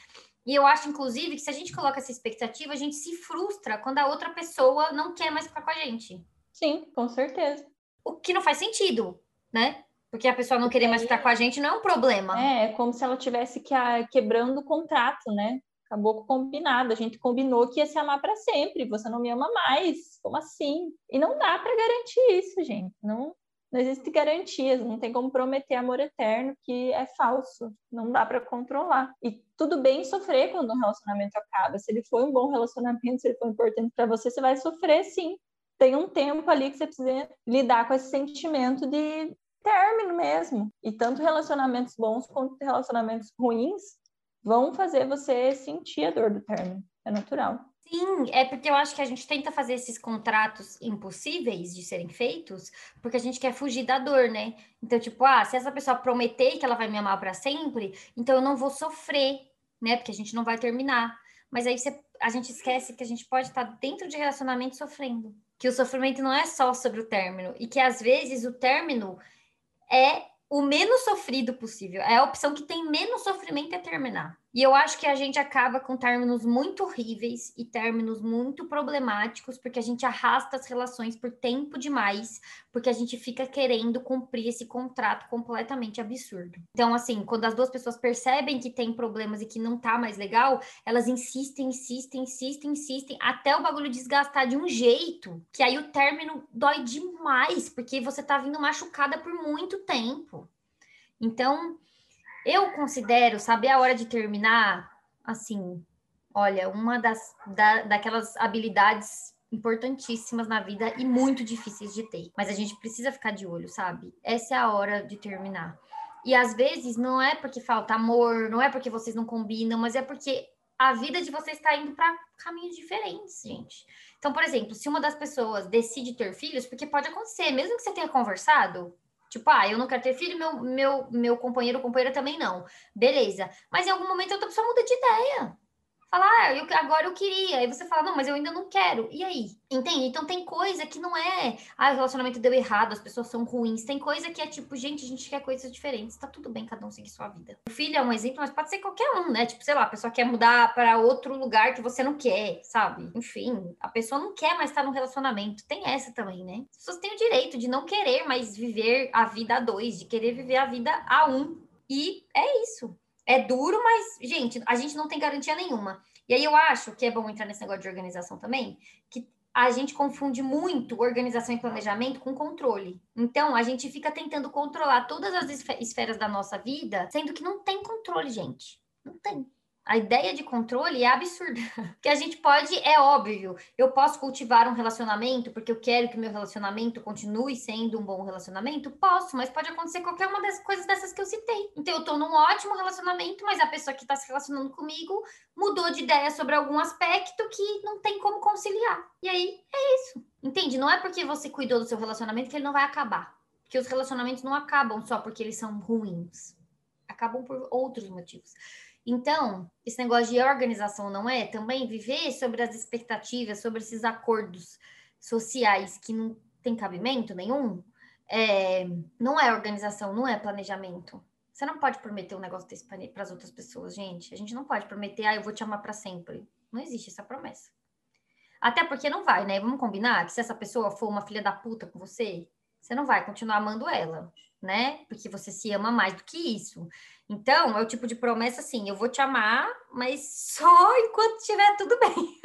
E eu acho, inclusive, que se a gente coloca essa expectativa, a gente se frustra quando a outra pessoa não quer mais ficar com a gente. Sim, com certeza. O que não faz sentido, né? Porque a pessoa não querer mais ficar com a gente não é um problema. É, é como se ela tivesse que a, quebrando o contrato, né? Acabou combinado. A gente combinou que ia se amar para sempre. Você não me ama mais. Como assim? E não dá para garantir isso, gente. Não, não existe garantias. Não tem como prometer amor eterno que é falso. Não dá para controlar. E tudo bem sofrer quando um relacionamento acaba. Se ele foi um bom relacionamento, se ele foi importante para você, você vai sofrer sim. Tem um tempo ali que você precisa lidar com esse sentimento de término mesmo. E tanto relacionamentos bons quanto relacionamentos ruins vão fazer você sentir a dor do término. É natural. Sim, é porque eu acho que a gente tenta fazer esses contratos impossíveis de serem feitos, porque a gente quer fugir da dor, né? Então, tipo, ah, se essa pessoa prometer que ela vai me amar para sempre, então eu não vou sofrer, né? Porque a gente não vai terminar. Mas aí você, a gente esquece que a gente pode estar dentro de relacionamento sofrendo. Que o sofrimento não é só sobre o término. E que às vezes o término é o menos sofrido possível. É a opção que tem menos sofrimento é terminar. E eu acho que a gente acaba com términos muito horríveis e términos muito problemáticos, porque a gente arrasta as relações por tempo demais, porque a gente fica querendo cumprir esse contrato completamente absurdo. Então, assim, quando as duas pessoas percebem que tem problemas e que não tá mais legal, elas insistem, insistem, insistem, insistem, até o bagulho desgastar de um jeito que aí o término dói demais, porque você tá vindo machucada por muito tempo. Então, eu considero saber a hora de terminar, assim, olha, uma das da, daquelas habilidades importantíssimas na vida e muito difíceis de ter. Mas a gente precisa ficar de olho, sabe? Essa é a hora de terminar. E às vezes não é porque falta amor, não é porque vocês não combinam, mas é porque a vida de vocês está indo para caminhos diferentes, gente. Então, por exemplo, se uma das pessoas decide ter filhos, porque pode acontecer, mesmo que você tenha conversado, Tipo, ah, eu não quero ter filho, meu, meu, meu companheiro ou companheira também não. Beleza. Mas em algum momento a pessoa muda de ideia. Fala, ah, eu, agora eu queria. Aí você fala, não, mas eu ainda não quero. E aí? Entende? Então tem coisa que não é, ah, o relacionamento deu errado, as pessoas são ruins. Tem coisa que é tipo, gente, a gente quer coisas diferentes. Tá tudo bem cada um seguir sua vida. O filho é um exemplo, mas pode ser qualquer um, né? Tipo, sei lá, a pessoa quer mudar para outro lugar que você não quer, sabe? Enfim, a pessoa não quer mais estar num relacionamento. Tem essa também, né? As pessoas têm o direito de não querer mais viver a vida a dois, de querer viver a vida a um. E é isso. É duro, mas, gente, a gente não tem garantia nenhuma. E aí eu acho que é bom entrar nesse negócio de organização também, que a gente confunde muito organização e planejamento com controle. Então, a gente fica tentando controlar todas as esferas da nossa vida, sendo que não tem controle, gente. Não tem. A ideia de controle é absurda. que a gente pode, é óbvio, eu posso cultivar um relacionamento porque eu quero que meu relacionamento continue sendo um bom relacionamento? Posso, mas pode acontecer qualquer uma das coisas dessas que eu citei. Então, eu tô num ótimo relacionamento, mas a pessoa que está se relacionando comigo mudou de ideia sobre algum aspecto que não tem como conciliar. E aí, é isso. Entende? Não é porque você cuidou do seu relacionamento que ele não vai acabar. Porque os relacionamentos não acabam só porque eles são ruins. Acabam por outros motivos. Então, esse negócio de organização não é também viver sobre as expectativas, sobre esses acordos sociais que não tem cabimento nenhum, é, não é organização, não é planejamento. Você não pode prometer um negócio desse para as outras pessoas, gente. A gente não pode prometer, ah, eu vou te amar para sempre. Não existe essa promessa. Até porque não vai, né? Vamos combinar que se essa pessoa for uma filha da puta com você, você não vai continuar amando ela, né? Porque você se ama mais do que isso. Então, é o tipo de promessa assim: eu vou te amar, mas só enquanto estiver tudo bem.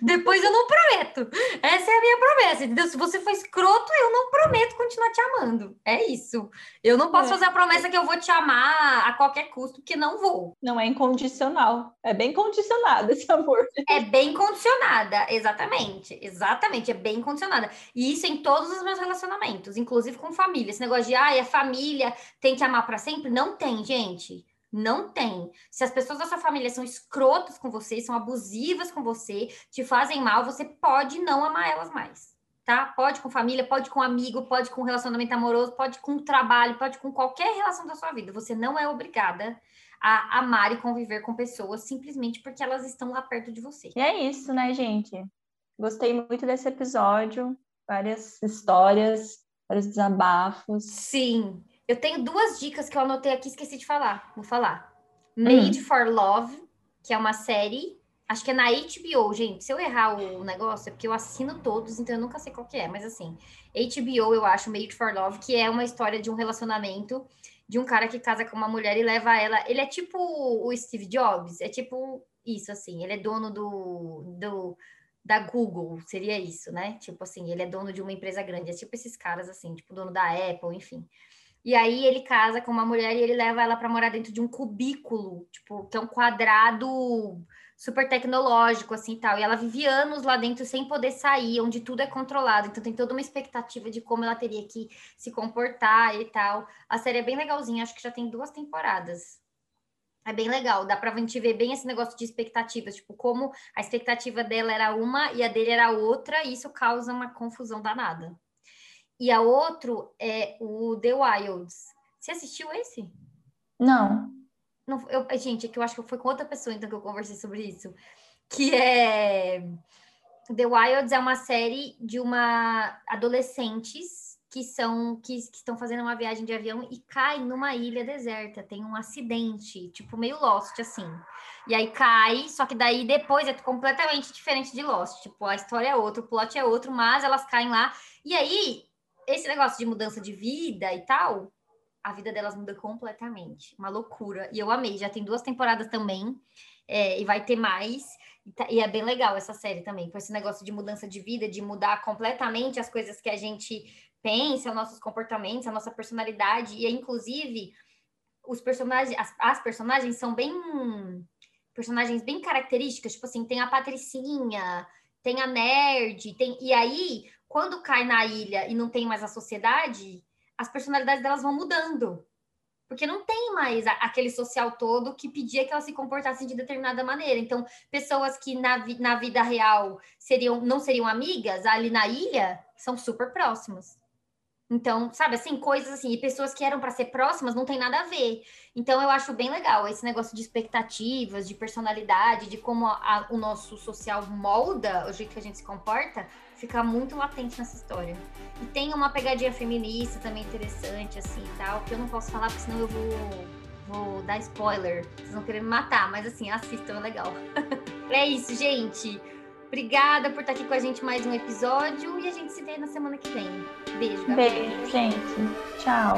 Depois eu não prometo. Essa é a minha promessa, entendeu? Se você for escroto, eu não prometo continuar te amando. É isso. Eu não posso é. fazer a promessa que eu vou te amar a qualquer custo, porque não vou. Não é incondicional. É bem condicionada esse amor. É bem condicionada, exatamente. Exatamente, é bem condicionada. E isso em todos os meus relacionamentos, inclusive com família. Esse negócio de, ah, a família tem que amar para sempre. Não tem, gente. Não tem. Se as pessoas da sua família são escrotas com você, são abusivas com você, te fazem mal, você pode não amar elas mais. tá? Pode com família, pode com amigo, pode com relacionamento amoroso, pode com trabalho, pode com qualquer relação da sua vida. Você não é obrigada a amar e conviver com pessoas simplesmente porque elas estão lá perto de você. E é isso, né, gente? Gostei muito desse episódio, várias histórias, vários desabafos. Sim. Eu tenho duas dicas que eu anotei aqui, esqueci de falar. Vou falar. Made hum. for Love, que é uma série Acho que é na HBO, gente. Se eu errar o negócio, é porque eu assino todos, então eu nunca sei qual que é. Mas assim, HBO, eu acho, Made for Love, que é uma história de um relacionamento de um cara que casa com uma mulher e leva ela. Ele é tipo o Steve Jobs, é tipo isso, assim. Ele é dono do, do da Google, seria isso, né? Tipo assim, ele é dono de uma empresa grande, é tipo esses caras assim, tipo dono da Apple, enfim. E aí ele casa com uma mulher e ele leva ela para morar dentro de um cubículo, tipo, que é um quadrado super tecnológico, assim, tal. E ela vive anos lá dentro sem poder sair, onde tudo é controlado. Então tem toda uma expectativa de como ela teria que se comportar e tal. A série é bem legalzinha, acho que já tem duas temporadas. É bem legal, dá pra gente ver bem esse negócio de expectativas, tipo, como a expectativa dela era uma e a dele era outra, e isso causa uma confusão danada. E a outro é o The Wilds. Você assistiu esse? Não. Não, eu, gente, é que eu acho que foi com outra pessoa então que eu conversei sobre isso. Que é The Wilds é uma série de uma adolescentes que são que, que, estão fazendo uma viagem de avião e caem numa ilha deserta. Tem um acidente, tipo meio Lost assim. E aí cai, só que daí depois é completamente diferente de Lost. Tipo, a história é outra, o plot é outro, mas elas caem lá. E aí esse negócio de mudança de vida e tal, a vida delas muda completamente. Uma loucura. E eu amei. Já tem duas temporadas também. É, e vai ter mais. E, tá, e, é bem legal essa série também, com esse negócio de mudança de vida, de mudar completamente as coisas que a gente pensa, nossos comportamentos, a nossa personalidade. E, inclusive, os personagens, as, as personagens são bem. Personagens bem características, tipo assim, tem a Patricinha, tem a nerd, tem. E aí, quando cai na ilha e não tem mais a sociedade, as personalidades delas vão mudando. Porque não tem mais aquele social todo que pedia que elas se comportassem de determinada maneira. Então, pessoas que na, vi, na vida real seriam não seriam amigas, ali na ilha, são super próximas. Então, sabe assim, coisas assim, e pessoas que eram para ser próximas não tem nada a ver. Então, eu acho bem legal esse negócio de expectativas, de personalidade, de como a, a, o nosso social molda o jeito que a gente se comporta, fica muito latente nessa história. E tem uma pegadinha feminista também interessante, assim tal, que eu não posso falar, porque senão eu vou, vou dar spoiler. Vocês vão querer me matar, mas assim, assistam, é legal. é isso, gente. Obrigada por estar aqui com a gente mais um episódio e a gente se vê na semana que vem. Beijo, Gabriel. Beijo, gente. Tchau.